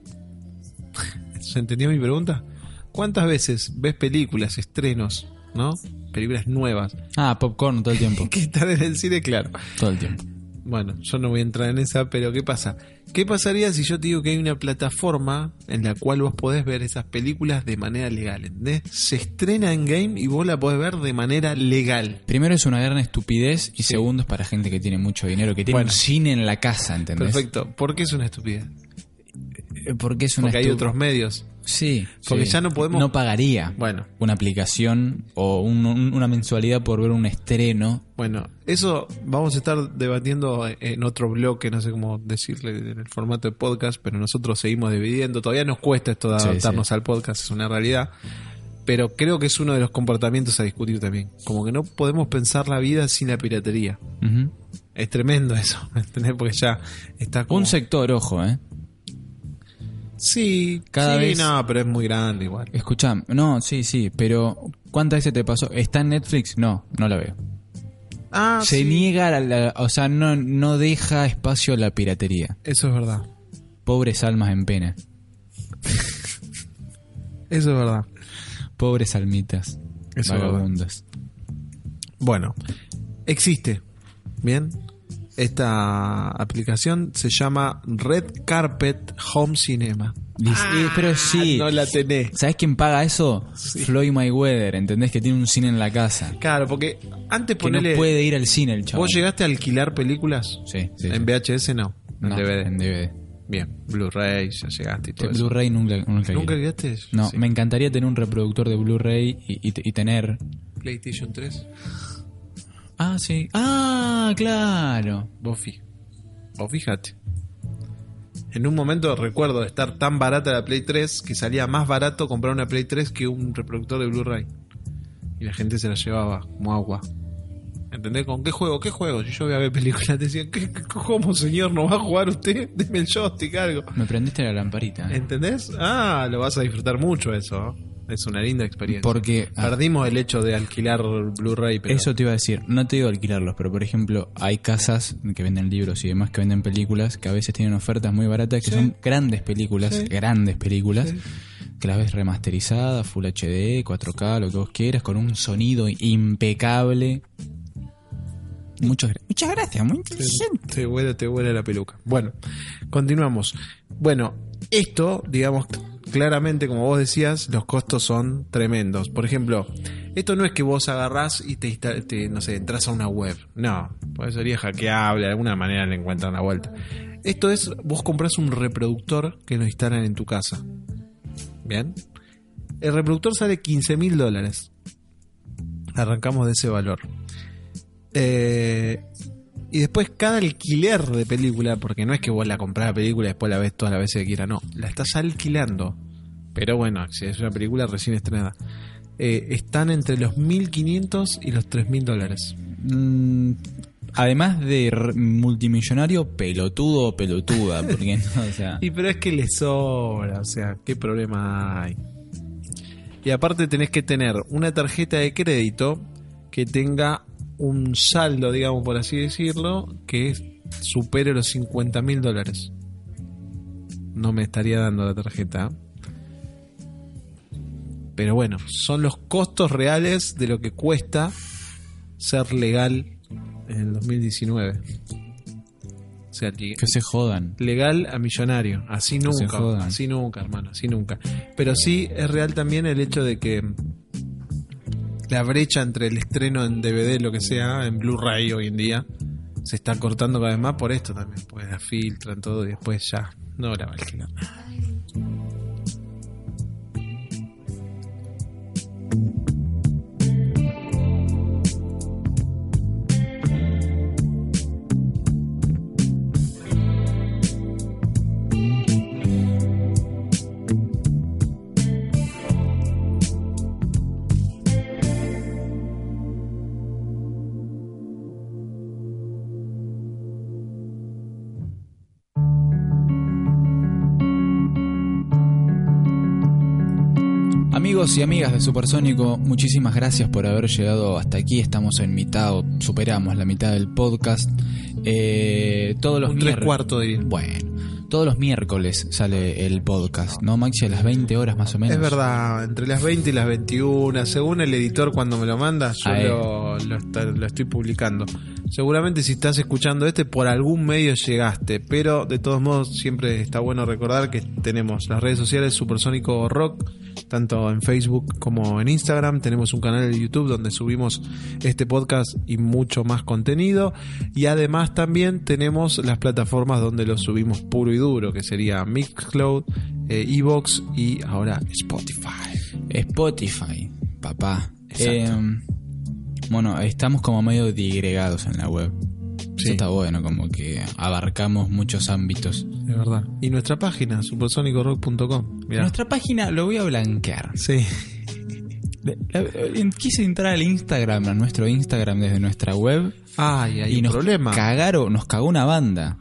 ¿Se entendió mi pregunta? ¿Cuántas veces ves películas, estrenos, ¿no? Películas nuevas Ah, popcorn todo el tiempo. que están en el cine, claro. Todo el tiempo. Bueno, yo no voy a entrar en esa, pero ¿qué pasa? ¿Qué pasaría si yo te digo que hay una plataforma en la cual vos podés ver esas películas de manera legal? ¿entendés? Se estrena en game y vos la podés ver de manera legal. Primero es una gran estupidez y Sí. segundo es para gente que tiene mucho dinero, que tiene Bueno. un cine en la casa, ¿entendés? Perfecto. ¿Por qué es una estupidez? Eh, Porque es una Porque hay otros medios. Sí. Porque sí. ya no podemos- No pagaría Bueno, una aplicación o un- un- una mensualidad por ver un estreno. bueno, eso vamos a estar debatiendo en otro bloque, no sé cómo decirle en el formato de podcast, pero nosotros seguimos dividiendo. Todavía nos cuesta esto de adaptarnos sí. al podcast, es una realidad. Pero creo que es uno de los comportamientos a discutir también. Como que no podemos pensar la vida sin la piratería. Es tremendo eso, ¿me ¿entendés? Porque ya está como... Un sector, ojo, ¿eh? Sí, Cada sí, vez- no, pero es muy grande igual. Escuchá, no, sí, sí, pero ¿cuántas veces te pasó? ¿Está en Netflix? No, no la veo. Ah, Se sí, niega, a la- o sea, no, no deja espacio a la piratería. Eso es verdad. Pobres almas en pena. Eso es verdad. Pobres almitas. Eso es vagabundas. Bueno, existe. Bien. Esta aplicación se llama Red Carpet Home Cinema. Dice, eh, pero sí. Ah, No la tenés. ¿Sabes quién paga eso? Floyd Mayweather, ¿entendés? Que tiene un cine en la casa. Claro, porque antes Que ponele. no puede ir al cine el chavo. ¿Vos llegaste a alquilar películas? Sí, sí. En sí. VHS no. En No, DVD. En DVD. Bien. Blu-ray, ya llegaste y todo Que eso. Blu-ray nunca, nunca, ¿Nunca alquilaste? No, Sí. me encantaría tener un reproductor de Blu-ray y, y- y tener... PlayStation 3. Ah, sí. Ah, claro. Vos, fi- vos fíjate. En un momento recuerdo de estar tan barata la Play 3 que salía más barato comprar una Play 3 que un reproductor de Blu-ray. Y la gente se la llevaba como agua. ¿Entendés? ¿Con qué juego? ¿Qué juego? Si yo voy a ver películas, te decían, ¿qué, qué- ¿cómo señor no va a jugar usted? Deme el joystick, algo. Me prendiste la lamparita. ¿eh? ¿Entendés? Ah, lo vas a disfrutar mucho eso. Es una linda experiencia. Porque ah, Perdimos el hecho de alquilar Blu-ray, pero eso te iba a decir, no te digo alquilarlos, pero por ejemplo, hay casas que venden libros y demás que venden películas que a veces tienen ofertas muy baratas que Sí. son grandes películas, Sí. grandes películas, Sí. que la ves remasterizada, Full HD, 4K, lo que vos quieras, con un sonido impecable. Muchas, muchas gracias, muy inteligente. Te huele, te huele la peluca. Bueno, continuamos. Bueno, esto, digamos, claramente, como vos decías, los costos son tremendos. Por ejemplo, esto no es que vos agarrás y te, te, no sé, entras a una web. No, pues sería hackeable, de alguna manera le encuentran la vuelta. Esto es, vos compras un reproductor que lo instalan en tu casa. Bien. El reproductor sale 15 mil dólares. Arrancamos de ese valor. Eh, y después cada alquiler de película, porque no es que vos la comprás la película y después la ves todas las veces que quieras, no, la estás alquilando. Pero bueno, si es una película recién estrenada. Eh, están entre los 1.500 y los 3.000 dólares. Mm, además de multimillonario, pelotudo o pelotuda, porque no, o sea, Y pero es que le sobra, o sea, ¿qué problema hay? Y aparte tenés que tener una tarjeta de crédito que tenga un saldo, digamos por así decirlo, que supere los 50 mil dólares. No me estaría dando la tarjeta. Pero bueno, son los costos reales de lo que cuesta ser legal en el 2019. O sea, que se jodan. legal a millonario. Así nunca, así nunca, hermano, así nunca. Pero sí es real también el hecho de que la brecha entre el estreno en DVD, lo que sea, en Blu-ray hoy en día, se está cortando cada vez más por esto también. Pues la filtran todo y después ya no la va a. Amigos y amigas de Supersónico, muchísimas gracias por haber llegado hasta aquí. Estamos en mitad o superamos la mitad del podcast. Eh, todos los Un tres cuartos diría. Bueno, todos los miércoles sale el podcast, ¿no, Maxi? A las 20 horas más o menos. Es verdad, entre las 20 y las 21, según el editor cuando me lo manda, yo lo, lo está- lo estoy publicando. Seguramente si estás escuchando este, por algún medio llegaste, pero de todos modos siempre está bueno recordar que tenemos las redes sociales Supersónico Rock, tanto en Facebook como en Instagram, tenemos un canal de YouTube donde subimos este podcast y mucho más contenido, y además también tenemos las plataformas donde lo subimos puro y duro, que sería Mixcloud, eh, Evox y ahora Spotify. Spotify, papá. Eh, bueno, estamos como medio digregados en la web. Sí. Eso está bueno, como que abarcamos muchos ámbitos. De verdad. Y nuestra página, supersonicorock.com. Nuestra página lo voy a blanquear. Sí. La- Quise entrar al Instagram, a nuestro Instagram desde nuestra web. Ay, hay y un nos problema. cagaron, nos cagó una banda.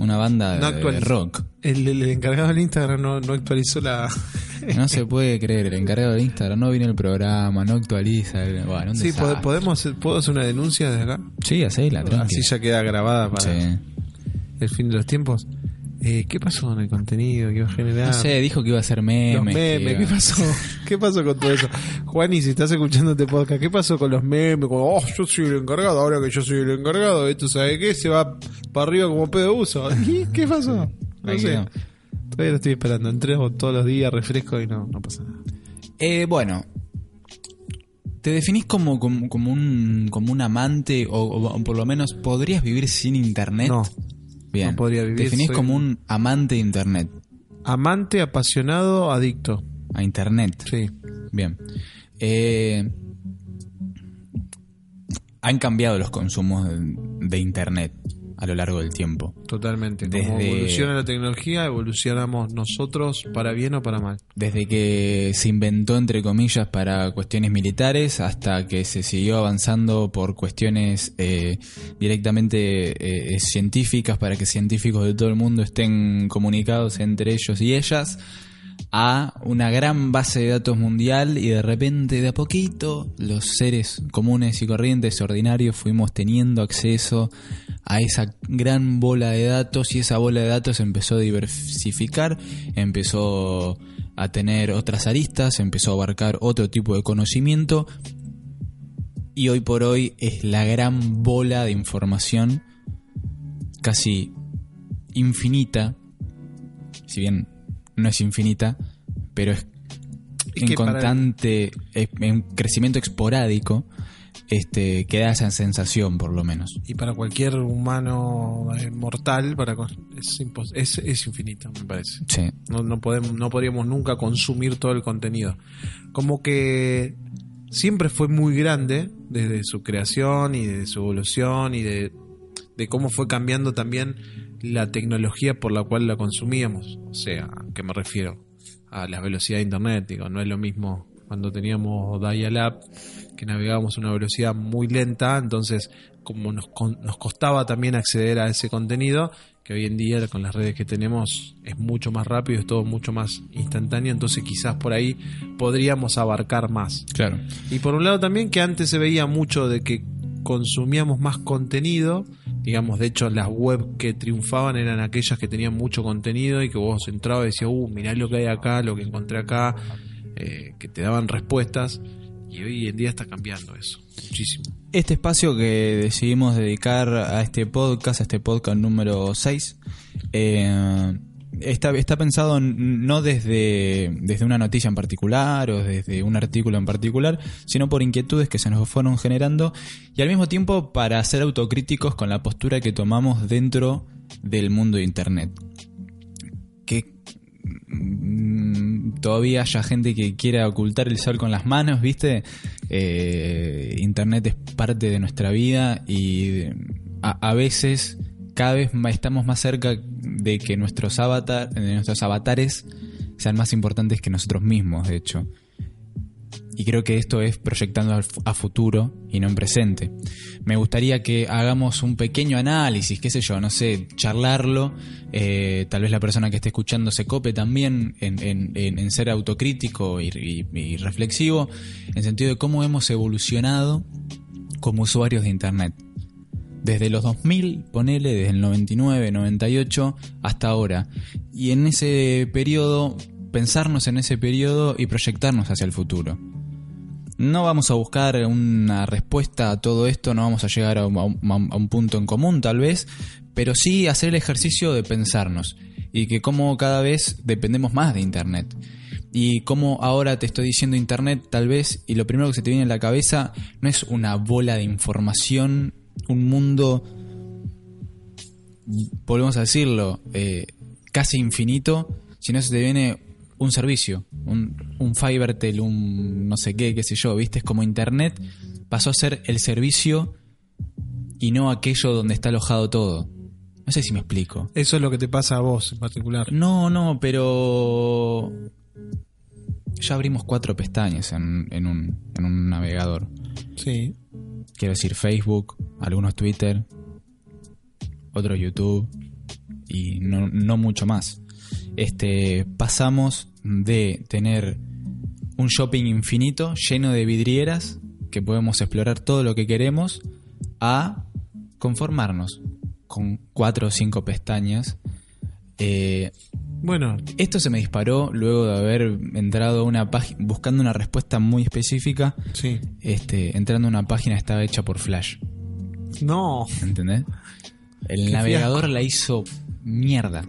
Una banda No de, rock. El, el encargado del Instagram no, no actualizó la. No se puede creer, el encargado de Instagram no viene el programa, no actualiza. el- Bueno, Sí, pod- podemos, ¿puedo hacer una denuncia desde acá? Sí. Así ya queda grabada para Sí. el fin de los tiempos. Eh, ¿Qué pasó con el contenido que iba a generar? No sé, dijo que iba a hacer Los memes. ¿qué pasó? ¿Qué pasó con todo eso? Juani, si estás escuchando este podcast, ¿qué pasó con los memes? Como, oh, yo soy el encargado, ahora que yo soy el encargado, esto sabe qué, se va para arriba como pedo de uso. ¿Qué, qué pasó? No sé. Todavía lo estoy esperando. Entrego todos los días, refresco y no, no pasa nada. Eh, bueno, ¿te definís como, como, como un, como un amante o, o por lo menos podrías vivir sin internet? No. Bien. no podría vivir, ¿Te definís soy- como un amante de internet? Amante, apasionado, adicto. A internet. Sí. Bien. Eh, han cambiado los consumos de, de internet a lo largo del tiempo. Totalmente. Como Desde- evoluciona la tecnología, evolucionamos nosotros para bien o para mal. Desde que se inventó, entre comillas, para cuestiones militares, hasta que se siguió avanzando por cuestiones eh, directamente eh, científicas, para que científicos de todo el mundo estén comunicados entre ellos y ellas, a una gran base de datos mundial y de repente, de a poquito, los seres comunes y corrientes, ordinarios, fuimos teniendo acceso a esa gran bola de datos y esa bola de datos empezó a diversificar, empezó a tener otras aristas, empezó a abarcar otro tipo de conocimiento y hoy por hoy es la gran bola de información casi infinita, si bien no es infinita, pero es Es en que constante, en crecimiento esporádico, este, que da esa sensación por lo menos. Y para cualquier humano eh, mortal, para es, es, es infinito, me parece. Sí, No, no, podemos, no podríamos nunca consumir todo el contenido. Como que siempre fue muy grande desde su creación y de su evolución y de, de cómo fue cambiando también la tecnología por la cual la consumíamos. O sea, ¿a qué me refiero? A la velocidad de Internet. Digo, no es lo mismo cuando teníamos dial-up que navegábamos a una velocidad muy lenta, entonces como nos, nos costaba también acceder a ese contenido, que hoy en día con las redes que tenemos es mucho más rápido, es todo mucho más instantáneo, entonces quizás por ahí podríamos abarcar más. claro. Y por un lado también que antes se veía mucho de que consumíamos más contenido, digamos, de hecho las web que triunfaban eran aquellas que tenían mucho contenido y que vos entrabas y decías, uh, mirá lo que hay acá, lo que encontré acá, eh, que te daban respuestas y hoy en día está cambiando eso, muchísimo. Este espacio que decidimos dedicar a este podcast, a este podcast número 6, eh, está, pensado no desde, desde una noticia en particular o desde un artículo en particular, sino por inquietudes que se nos fueron generando y al mismo tiempo para ser autocríticos con la postura que tomamos dentro del mundo de Internet. Que mm, todavía haya gente que quiera ocultar el sol con las manos, ¿viste? Eh, Internet es parte de nuestra vida y a veces cada vez estamos más cerca de que nuestros avatar, de nuestros avatares sean más importantes que nosotros mismos, de hecho. Y creo que esto es proyectando a futuro y no en presente. Me gustaría que hagamos un pequeño análisis, qué sé yo, no sé, charlarlo. eh, tal vez la persona que esté escuchando se cope también en, ser autocrítico y- y reflexivo, en sentido de cómo hemos evolucionado como usuarios de Internet. Desde los 2000, ponele, desde el 99, 98 hasta ahora. Y en ese periodo, pensarnos en ese periodo y proyectarnos hacia el futuro. No vamos a buscar una respuesta a todo esto, no vamos a llegar a un, punto en común tal vez, pero sí hacer el ejercicio de pensarnos y que como cada vez dependemos más de Internet. Y como ahora te estoy diciendo Internet tal vez, y lo primero que se te viene a la cabeza no es una bola de información, un mundo, volvemos a decirlo, eh, casi infinito, sino se te viene un servicio, un, un Fivertel, un no sé qué, qué sé yo, ¿viste? Es como Internet pasó a ser el servicio y no aquello donde está alojado todo. No sé si me explico. Eso es lo que te pasa a vos en particular. No, no, pero ya abrimos cuatro pestañas en, en un, en un navegador. Sí. Quiero decir Facebook, algunos Twitter, otros YouTube y no, mucho más. Este, pasamos de tener un shopping infinito lleno de vidrieras que podemos explorar todo lo que queremos a conformarnos con cuatro o cinco pestañas. Eh, Bueno, esto se me disparó luego de haber entrado a una página buscando una respuesta muy específica. sí. Este, entrando a una página estaba hecha por Flash. No. ¿Entendés? El Qué navegador fiasco. la hizo mierda.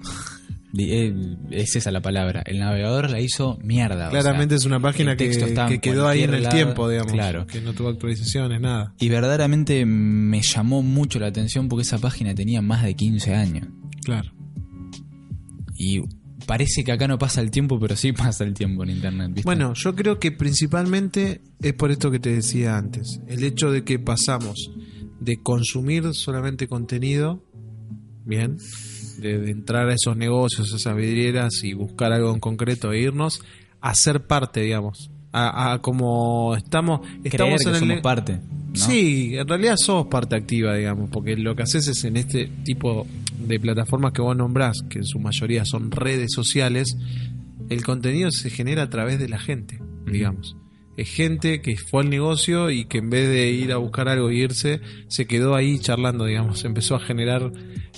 Eh, Es esa la palabra. El navegador la hizo mierda. o Claramente sea, es una página que, que quedó ahí en el lado. tiempo, digamos. Claro. Que no tuvo actualizaciones, nada. Y verdaderamente me llamó mucho la atención porque esa página tenía más de 15 años. Claro. Y parece que acá no pasa el tiempo, pero sí pasa el tiempo en internet. ¿viste? Bueno, yo creo que principalmente es por esto que te decía antes. El hecho de que pasamos de consumir solamente contenido, bien, de, de entrar a esos negocios, a esas vidrieras y buscar algo en concreto e irnos, a ser parte, digamos. A, a como estamos, creer estamos que en el somos parte. ¿No? Sí, en realidad sos parte activa, digamos, porque lo que haces es en este tipo de plataformas que vos nombrás, que en su mayoría son redes sociales, el contenido se genera a través de la gente, digamos. eh, gente que fue al negocio y que en vez de ir a buscar algo e irse, se quedó ahí charlando, digamos, empezó a generar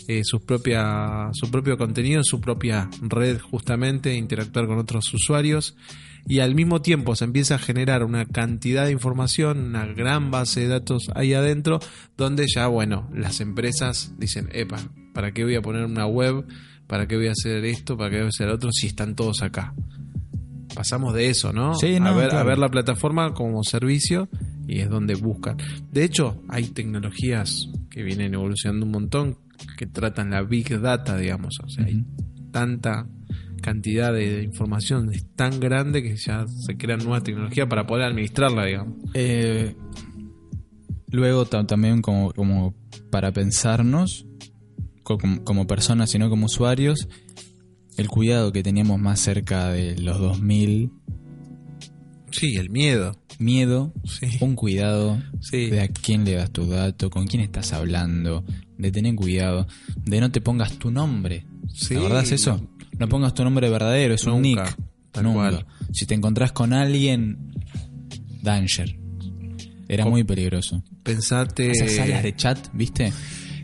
eh, sus propia, su propio contenido, su propia red justamente, interactuar con otros usuarios y al mismo tiempo se empieza a generar una cantidad de información, una gran base de datos ahí adentro, donde ya, bueno, las empresas dicen, epa, ¿para qué voy a poner una web? ¿Para qué voy a hacer esto? ¿Para qué voy a hacer otro? Si están todos acá. Pasamos de eso, ¿no? Sí, a, no, ver, a ver la plataforma como servicio y es donde buscan. De hecho, hay tecnologías que vienen evolucionando un montón que tratan la big data, digamos. O sea, hay tanta cantidad de, información, es tan grande que ya se crean nuevas tecnologías para poder administrarla, digamos. Eh, luego ta- también como, como para pensarnos co- como, como personas, sino como usuarios, el cuidado que teníamos más cerca de los 2000, Sí, el miedo. miedo, Sí. un cuidado Sí. de a quién le das tus datos, con quién estás hablando, de tener cuidado, de no te pongas tu nombre. Sí. ¿La verdad es eso? No pongas tu nombre verdadero, es un nick. tal Nunca. cual. Si te encontrás con alguien, danger. Era muy peligroso. Pensate. Esas salas de chat, ¿viste?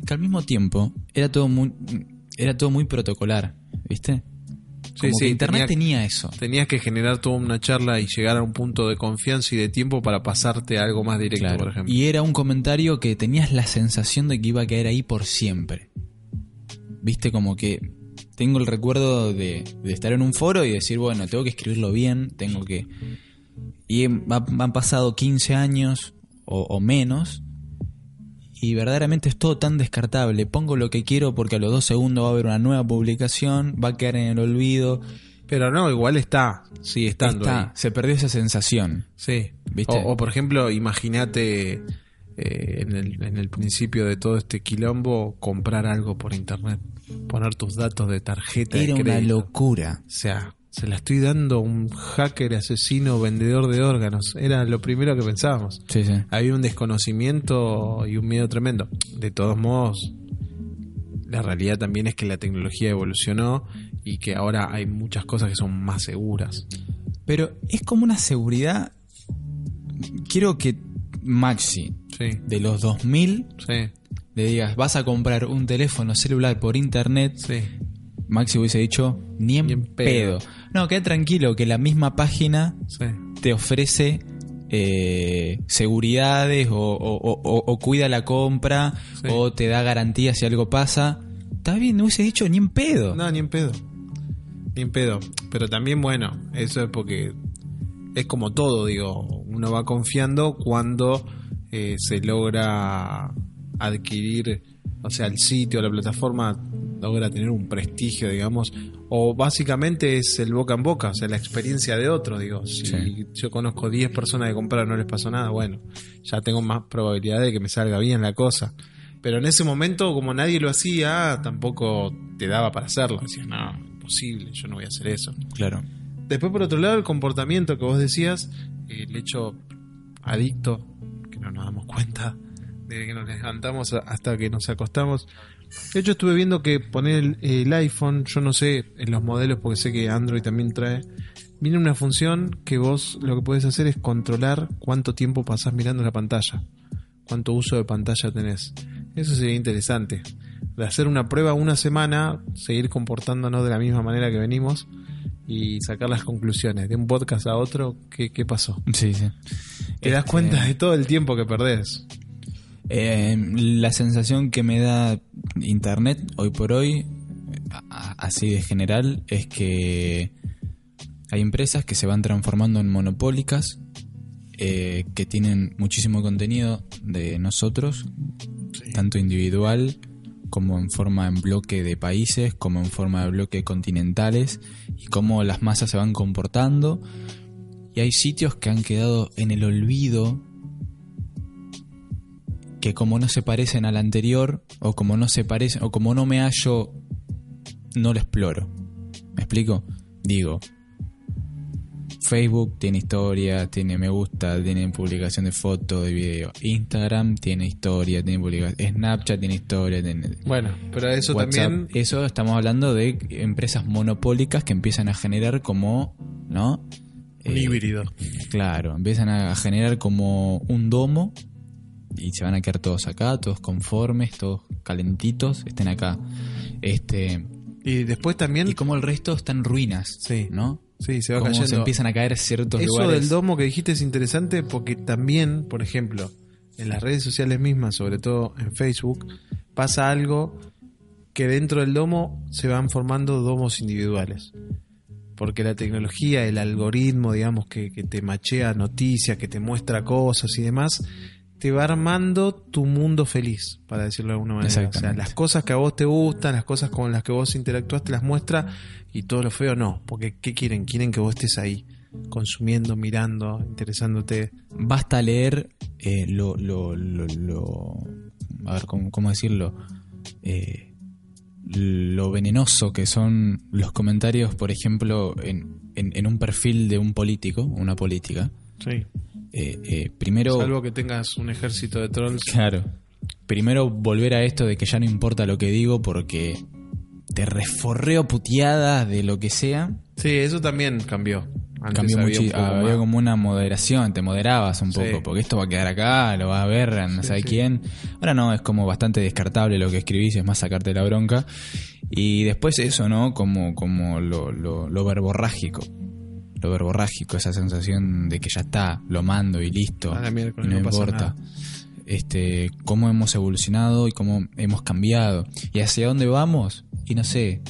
Que al mismo tiempo era todo muy era todo muy protocolar, ¿viste? Como sí, que internet tenía- tenía, eso. Tenías que generar toda una charla y llegar a un punto de confianza y de tiempo para pasarte a algo más directo, Claro. por ejemplo. Y era un comentario que tenías la sensación de que iba a caer ahí por siempre. Viste, como que tengo el recuerdo de, de estar en un foro y decir, bueno, tengo que escribirlo bien, tengo que... Y ha- han pasado 15 años o, o menos y verdaderamente es todo tan descartable. Pongo lo que quiero porque a los dos segundos va a haber una nueva publicación, va a quedar en el olvido. Pero no, igual está, sigue estando Está, ahí. se perdió esa sensación. Sí. ¿Viste? O, o, por ejemplo, imagínate eh, en, el, en el principio de todo este quilombo comprar algo por internet, poner tus datos de tarjeta Era de una locura. O sea, se la estoy dando a un hacker, asesino, vendedor de órganos. Era lo primero que pensábamos. Sí, sí. Había un desconocimiento y un miedo tremendo. De todos modos, la realidad también es que la tecnología evolucionó y que ahora hay muchas cosas que son más seguras. Pero es como una seguridad. Quiero que Maxi, Sí, de los 2000, sí, le digas, vas a comprar un teléfono celular por internet. sí. Maxi hubiese dicho, ni en, Ni en pedo. pedo. No, queda tranquilo, que la misma página te ofrece eh, seguridades o, o- o- o- o cuida la compra o te da garantía si algo pasa. Está bien, no hubiese dicho ni en pedo. No, ni en pedo. Ni en pedo. Pero también, bueno, eso es porque es como todo, digo. Uno va confiando cuando eh, se logra adquirir, o sea, el sitio, la plataforma logra tener un prestigio, digamos. O básicamente es el boca en boca, o sea, la experiencia de otro, digo. Si Sí. yo conozco 10 personas que compraron y no les pasó nada, bueno, ya tengo más probabilidad de que me salga bien la cosa. Pero en ese momento, como nadie lo hacía, tampoco te daba para hacerlo. Decías, no, imposible, yo no voy a hacer eso. Claro. Después, por otro lado, el comportamiento que vos decías, el hecho adicto, no nos damos cuenta de que nos levantamos hasta que nos acostamos. De hecho, estuve viendo que poner el, iPhone, yo no sé en los modelos, porque sé que Android también trae, viene una función que vos lo que puedes hacer es controlar cuánto tiempo pasás mirando la pantalla, cuánto uso de pantalla tenés. Eso sería interesante. De hacer una prueba una semana, seguir comportándonos de la misma manera que venimos y sacar las conclusiones de un podcast a otro, ¿qué, qué pasó? Sí, sí. Te das Este, cuenta de todo el tiempo que perdés. Eh, la sensación que me da Internet hoy por hoy, así de general, es que hay empresas que se van transformando en monopólicas, eh, que tienen muchísimo contenido de nosotros, tanto individual como en forma en bloque de países, como en forma de bloque continentales, y cómo las masas se van comportando. Y hay sitios que han quedado en el olvido que como no se parecen al anterior o como no se parecen o como no me hallo no lo exploro. ¿Me explico? Digo, Facebook tiene historia, tiene me gusta, tiene publicación de fotos, de video. Instagram tiene historia, tiene publicación. Snapchat tiene historia, tiene Bueno, pero eso WhatsApp. también... Eso estamos hablando de empresas monopólicas que empiezan a generar como, ¿no? Un eh, híbrido. Claro, empiezan a generar como un domo y se van a quedar todos acá, todos conformes, todos calentitos, estén acá. Este, Y después también. y como el resto está en ruinas, Sí. ¿no? Sí, se va Como cayendo. se empiezan a caer ciertos Eso lugares. del domo que dijiste es interesante porque también, por ejemplo, en las redes sociales mismas, sobre todo en Facebook, pasa algo que dentro del domo se van formando domos individuales. Porque la tecnología, el algoritmo, digamos, que, que te machea noticias, que te muestra cosas y demás, te va armando tu mundo feliz, para decirlo de alguna manera. O sea, las cosas que a vos te gustan, las cosas con las que vos interactúas, te las muestra y todo lo feo no. Porque ¿qué quieren? Quieren que vos estés ahí, consumiendo, mirando, interesándote. Basta leer eh, lo, lo, lo, lo- A ver, ¿cómo, cómo decirlo? Eh, lo venenoso que son los comentarios, por ejemplo, en, en, en un perfil de un político, una política. Sí. Eh, eh, primero... Salvo que tengas un ejército de trolls. Claro. Primero volver a esto de que ya no importa lo que digo porque te reforreo puteadas de lo que sea. Sí, eso también cambió. Antes Cambió había mucho, había más. como una moderación, te moderabas un Sí. poco, porque esto va a quedar acá, lo va a ver, no Sí, sabe sí. quién. Ahora no, es como bastante descartable lo que escribís, es más sacarte la bronca. Y después eso, ¿no? Como, como lo, lo, lo verborrágico. Lo verborrágico, esa sensación de que ya está, lo mando y listo. A la miércoles, y no, importa. nada. Este, cómo hemos evolucionado y cómo hemos cambiado. Y hacia dónde vamos, y no sé,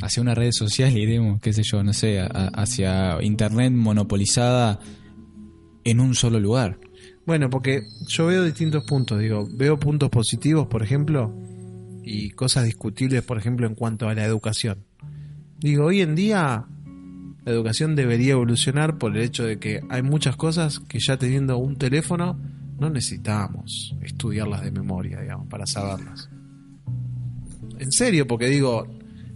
hacia una red social iremos, qué sé yo, no sé, a- hacia internet monopolizada en un solo lugar. Bueno, porque yo veo distintos puntos, digo, veo puntos positivos, por ejemplo, y cosas discutibles, por ejemplo, en cuanto a la educación. Digo, hoy en día la educación debería evolucionar por el hecho de que hay muchas cosas que ya teniendo un teléfono no necesitamos estudiarlas de memoria, digamos, para saberlas. En serio, porque digo,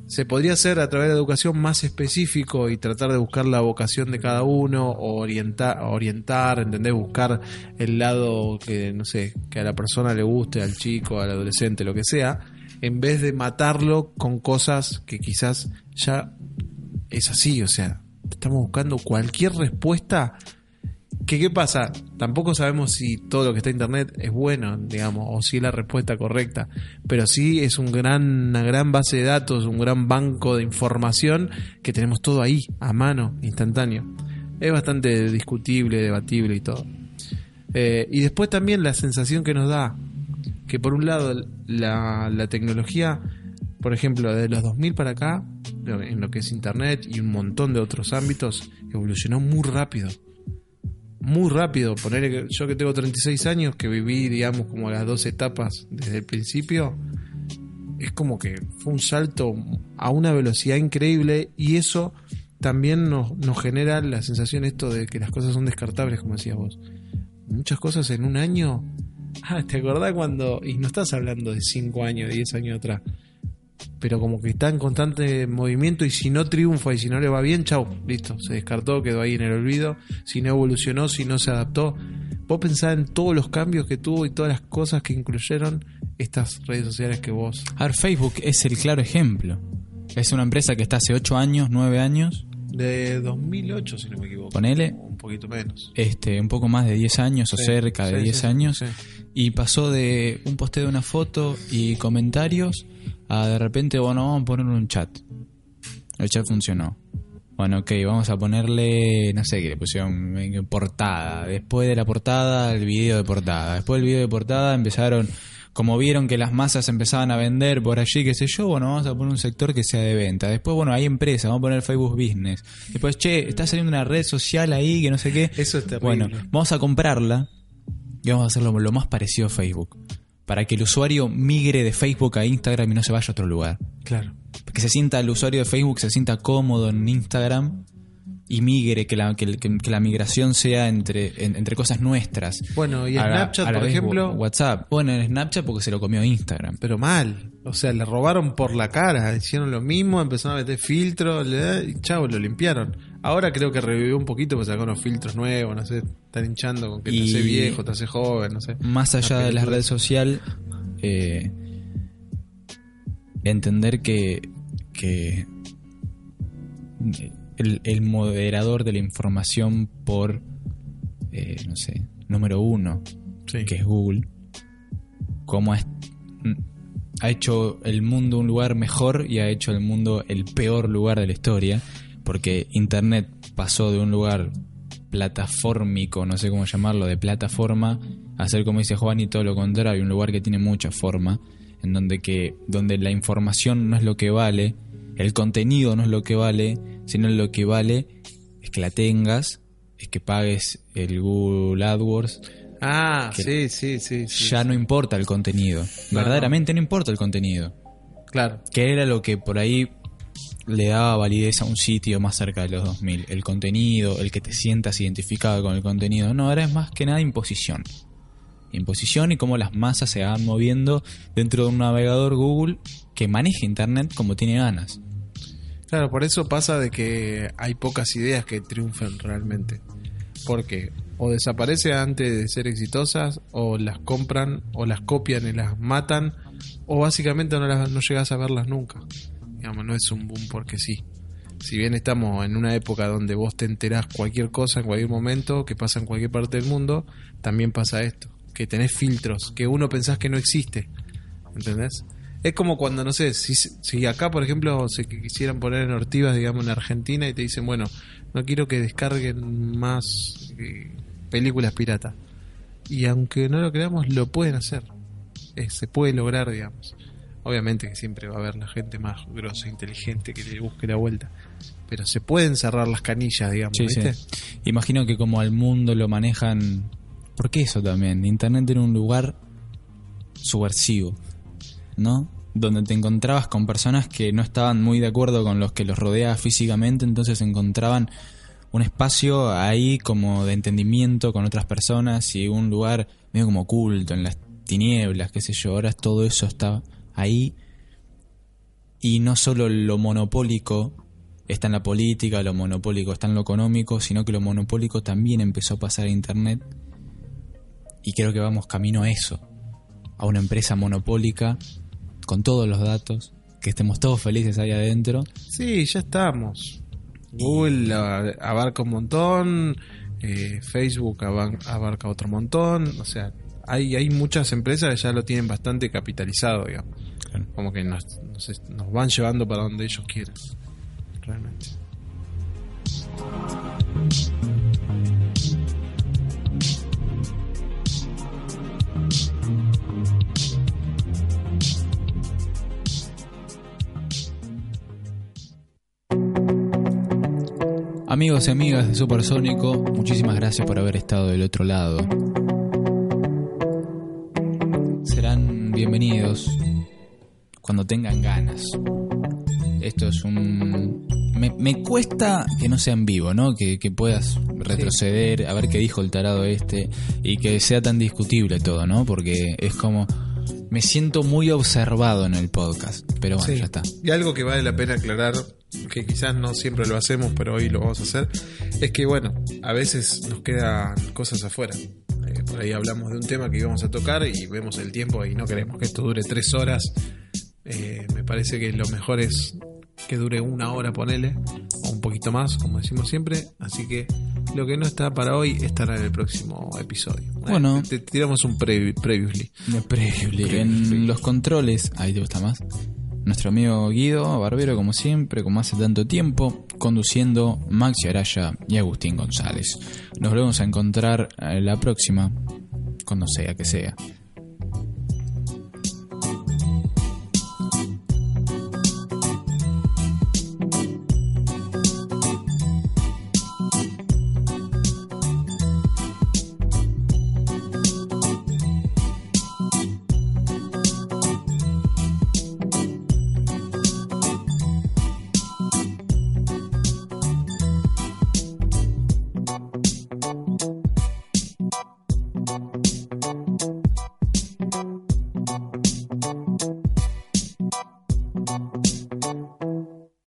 se podría hacer a través de la educación más específico y tratar de buscar la vocación de cada uno o orientar, orientar, ¿entendés? Buscar el lado que, no sé, que a la persona le guste, al chico, al adolescente, lo que sea, en vez de matarlo con cosas que quizás ya es así, o sea, estamos buscando cualquier respuesta que qué pasa, tampoco sabemos si todo lo que está en internet es bueno, digamos, o si es la respuesta correcta, pero sí es un gran, una gran base de datos, un gran banco de información que tenemos todo ahí, a mano, instantáneo. Es bastante discutible, debatible y todo. Eh, y después también la sensación que nos da, que por un lado la, la tecnología, por ejemplo, de los 2000 para acá, en lo que es internet y un montón de otros ámbitos, evolucionó muy rápido muy rápido. Poner yo que tengo 36 años, que viví, digamos, como las dos etapas desde el principio, es como que fue un salto a una velocidad increíble y eso también nos, nos genera la sensación esto de que las cosas son descartables, como decías vos. Muchas cosas en un año. Ah, ¿te acordás cuando.? Y no estás hablando de 5 años, 10 años atrás. Pero como que está en constante movimiento y si no triunfa y si no le va bien, chau, listo, se descartó, quedó ahí en el olvido. Si no evolucionó, si no se adaptó. Vos pensás en todos los cambios que tuvo y todas las cosas que incluyeron estas redes sociales que vos. A ver, Facebook es el claro ejemplo. Es una empresa que está hace 8 años, 9 años, De 2008, si no me equivoco. ponele, un poquito menos. este, un poco más de 10 años o Sí, cerca de sí, 10 sí, años. Y pasó de un posteo de una foto y comentarios a de repente, bueno, vamos a poner un chat. El chat funcionó. Bueno, ok, vamos a ponerle, no sé qué le pusieron, portada. Después de la portada, el video de portada. Después del video de portada empezaron, como vieron que las masas empezaban a vender por allí, qué sé yo, bueno, vamos a poner un sector que sea de venta. Después, bueno, hay empresas, vamos a poner Facebook Business. Después, che, está saliendo una red social ahí que no sé qué. Eso es terrible. Bueno, vamos a comprarla y vamos a hacerlo lo más parecido a Facebook. Para que el usuario migre de Facebook a Instagram y no se vaya a otro lugar. Claro. Que se sienta el usuario de Facebook, se sienta cómodo en Instagram y migre, que la, que, la migración sea entre, en- entre cosas nuestras. Bueno, y A la- Snapchat, a la por ejemplo, WhatsApp. Bueno, en Snapchat porque se lo comió Instagram. pero mal. O sea, le robaron por la cara, hicieron lo mismo, empezaron a meter filtros, y chao, lo limpiaron. Ahora creo que revivió un poquito, pues sacó unos filtros nuevos, no sé, están hinchando con que te hace viejo, te hace joven, no sé. Más allá de la película. red social, eh, entender que, que el, el moderador de la información por, eh, no sé, número uno, Sí. que es Google, cómo es- ha hecho el mundo un lugar mejor y ha hecho el mundo el peor lugar de la historia, porque Internet pasó de un lugar platafórmico, no sé cómo llamarlo, de plataforma, a ser como dice Juan y todo lo contrario, un lugar que tiene mucha forma, en donde que donde la información no es lo que vale, el contenido no es lo que vale, sino lo que vale es que la tengas, es que pagues el Google AdWords, Ah, sí, sí, sí. sí. ya no importa el contenido. Verdaderamente no importa el contenido. Claro. Que era lo que por ahí le daba validez a un sitio más cerca de los 2000. El contenido, el que te sientas identificado con el contenido. No, ahora es más que nada imposición. Imposición y cómo las masas se van moviendo dentro de un navegador Google que maneja Internet como tiene ganas. Claro, por eso pasa de que hay pocas ideas que triunfen realmente. Porque o desaparece antes de ser exitosas, o las compran, o las copian y las matan, o básicamente no, las, no llegas a verlas nunca. Digamos, no es un boom porque sí. Si bien estamos en una época donde vos te enterás cualquier cosa en cualquier momento, que pasa en cualquier parte del mundo, también pasa esto. Que tenés filtros, que uno pensás que no existe. ¿Entendés? Es como cuando, no sé, si, si acá, por ejemplo, se quisieran poner en Ortivas, digamos, en Argentina, y te dicen, bueno, no quiero que descarguen más eh, películas piratas. Y aunque no lo creamos, lo pueden hacer. Eh, se puede lograr, digamos. Obviamente que siempre va a haber la gente más grosa, inteligente, que le busque la vuelta. Pero se pueden cerrar las canillas, digamos, Sí, ¿viste? sí. Imagino que como al mundo lo manejan... Porque eso también, Internet era un lugar subversivo, ¿no? Donde te encontrabas con personas que no estaban muy de acuerdo con los que los rodeaba físicamente, entonces encontraban un espacio ahí como de entendimiento con otras personas y un lugar medio como oculto, en las tinieblas, qué sé yo. Ahora todo eso está ahí y no solo lo monopólico está en la política, lo monopólico está en lo económico, sino que lo monopólico también empezó a pasar a Internet. Y creo que vamos camino a eso, a una empresa monopólica con todos los datos, que estemos todos felices ahí adentro. Sí, ya estamos. Google abarca un montón, eh, Facebook abarca otro montón, o sea, hay, hay muchas empresas que ya lo tienen bastante capitalizado, digamos. Claro. Como que nos, nos, nos van llevando para donde ellos quieren, realmente. Amigos y amigas de Supersónico, muchísimas gracias por haber estado del otro lado. Serán bienvenidos cuando tengan ganas. Esto es un... Me, me cuesta que no sea en vivo, ¿no? Que, que puedas retroceder, a ver qué dijo el tarado este y que sea tan discutible todo, ¿no? Porque es como... Me siento muy observado en el podcast, pero bueno, Sí. ya está. Y algo que vale la pena aclarar, que quizás no siempre lo hacemos, pero hoy lo vamos a hacer, es que bueno, a veces nos quedan cosas afuera. Eh, por ahí hablamos de un tema que íbamos a tocar y vemos el tiempo y no queremos que esto dure tres horas. Eh, me parece que lo mejor es que dure una hora, ponele, o un poquito más, como decimos siempre. Así que lo que no está para hoy estará en el próximo episodio. Eh, Bueno. te, te tiramos un pre- previously. Previously. En los controles, ahí te gusta más. Nuestro amigo Guido Barbero, como siempre, como hace tanto tiempo, conduciendo Maxi Araya y Agustín González. Nos volvemos a encontrar eh, la próxima, cuando sea que sea.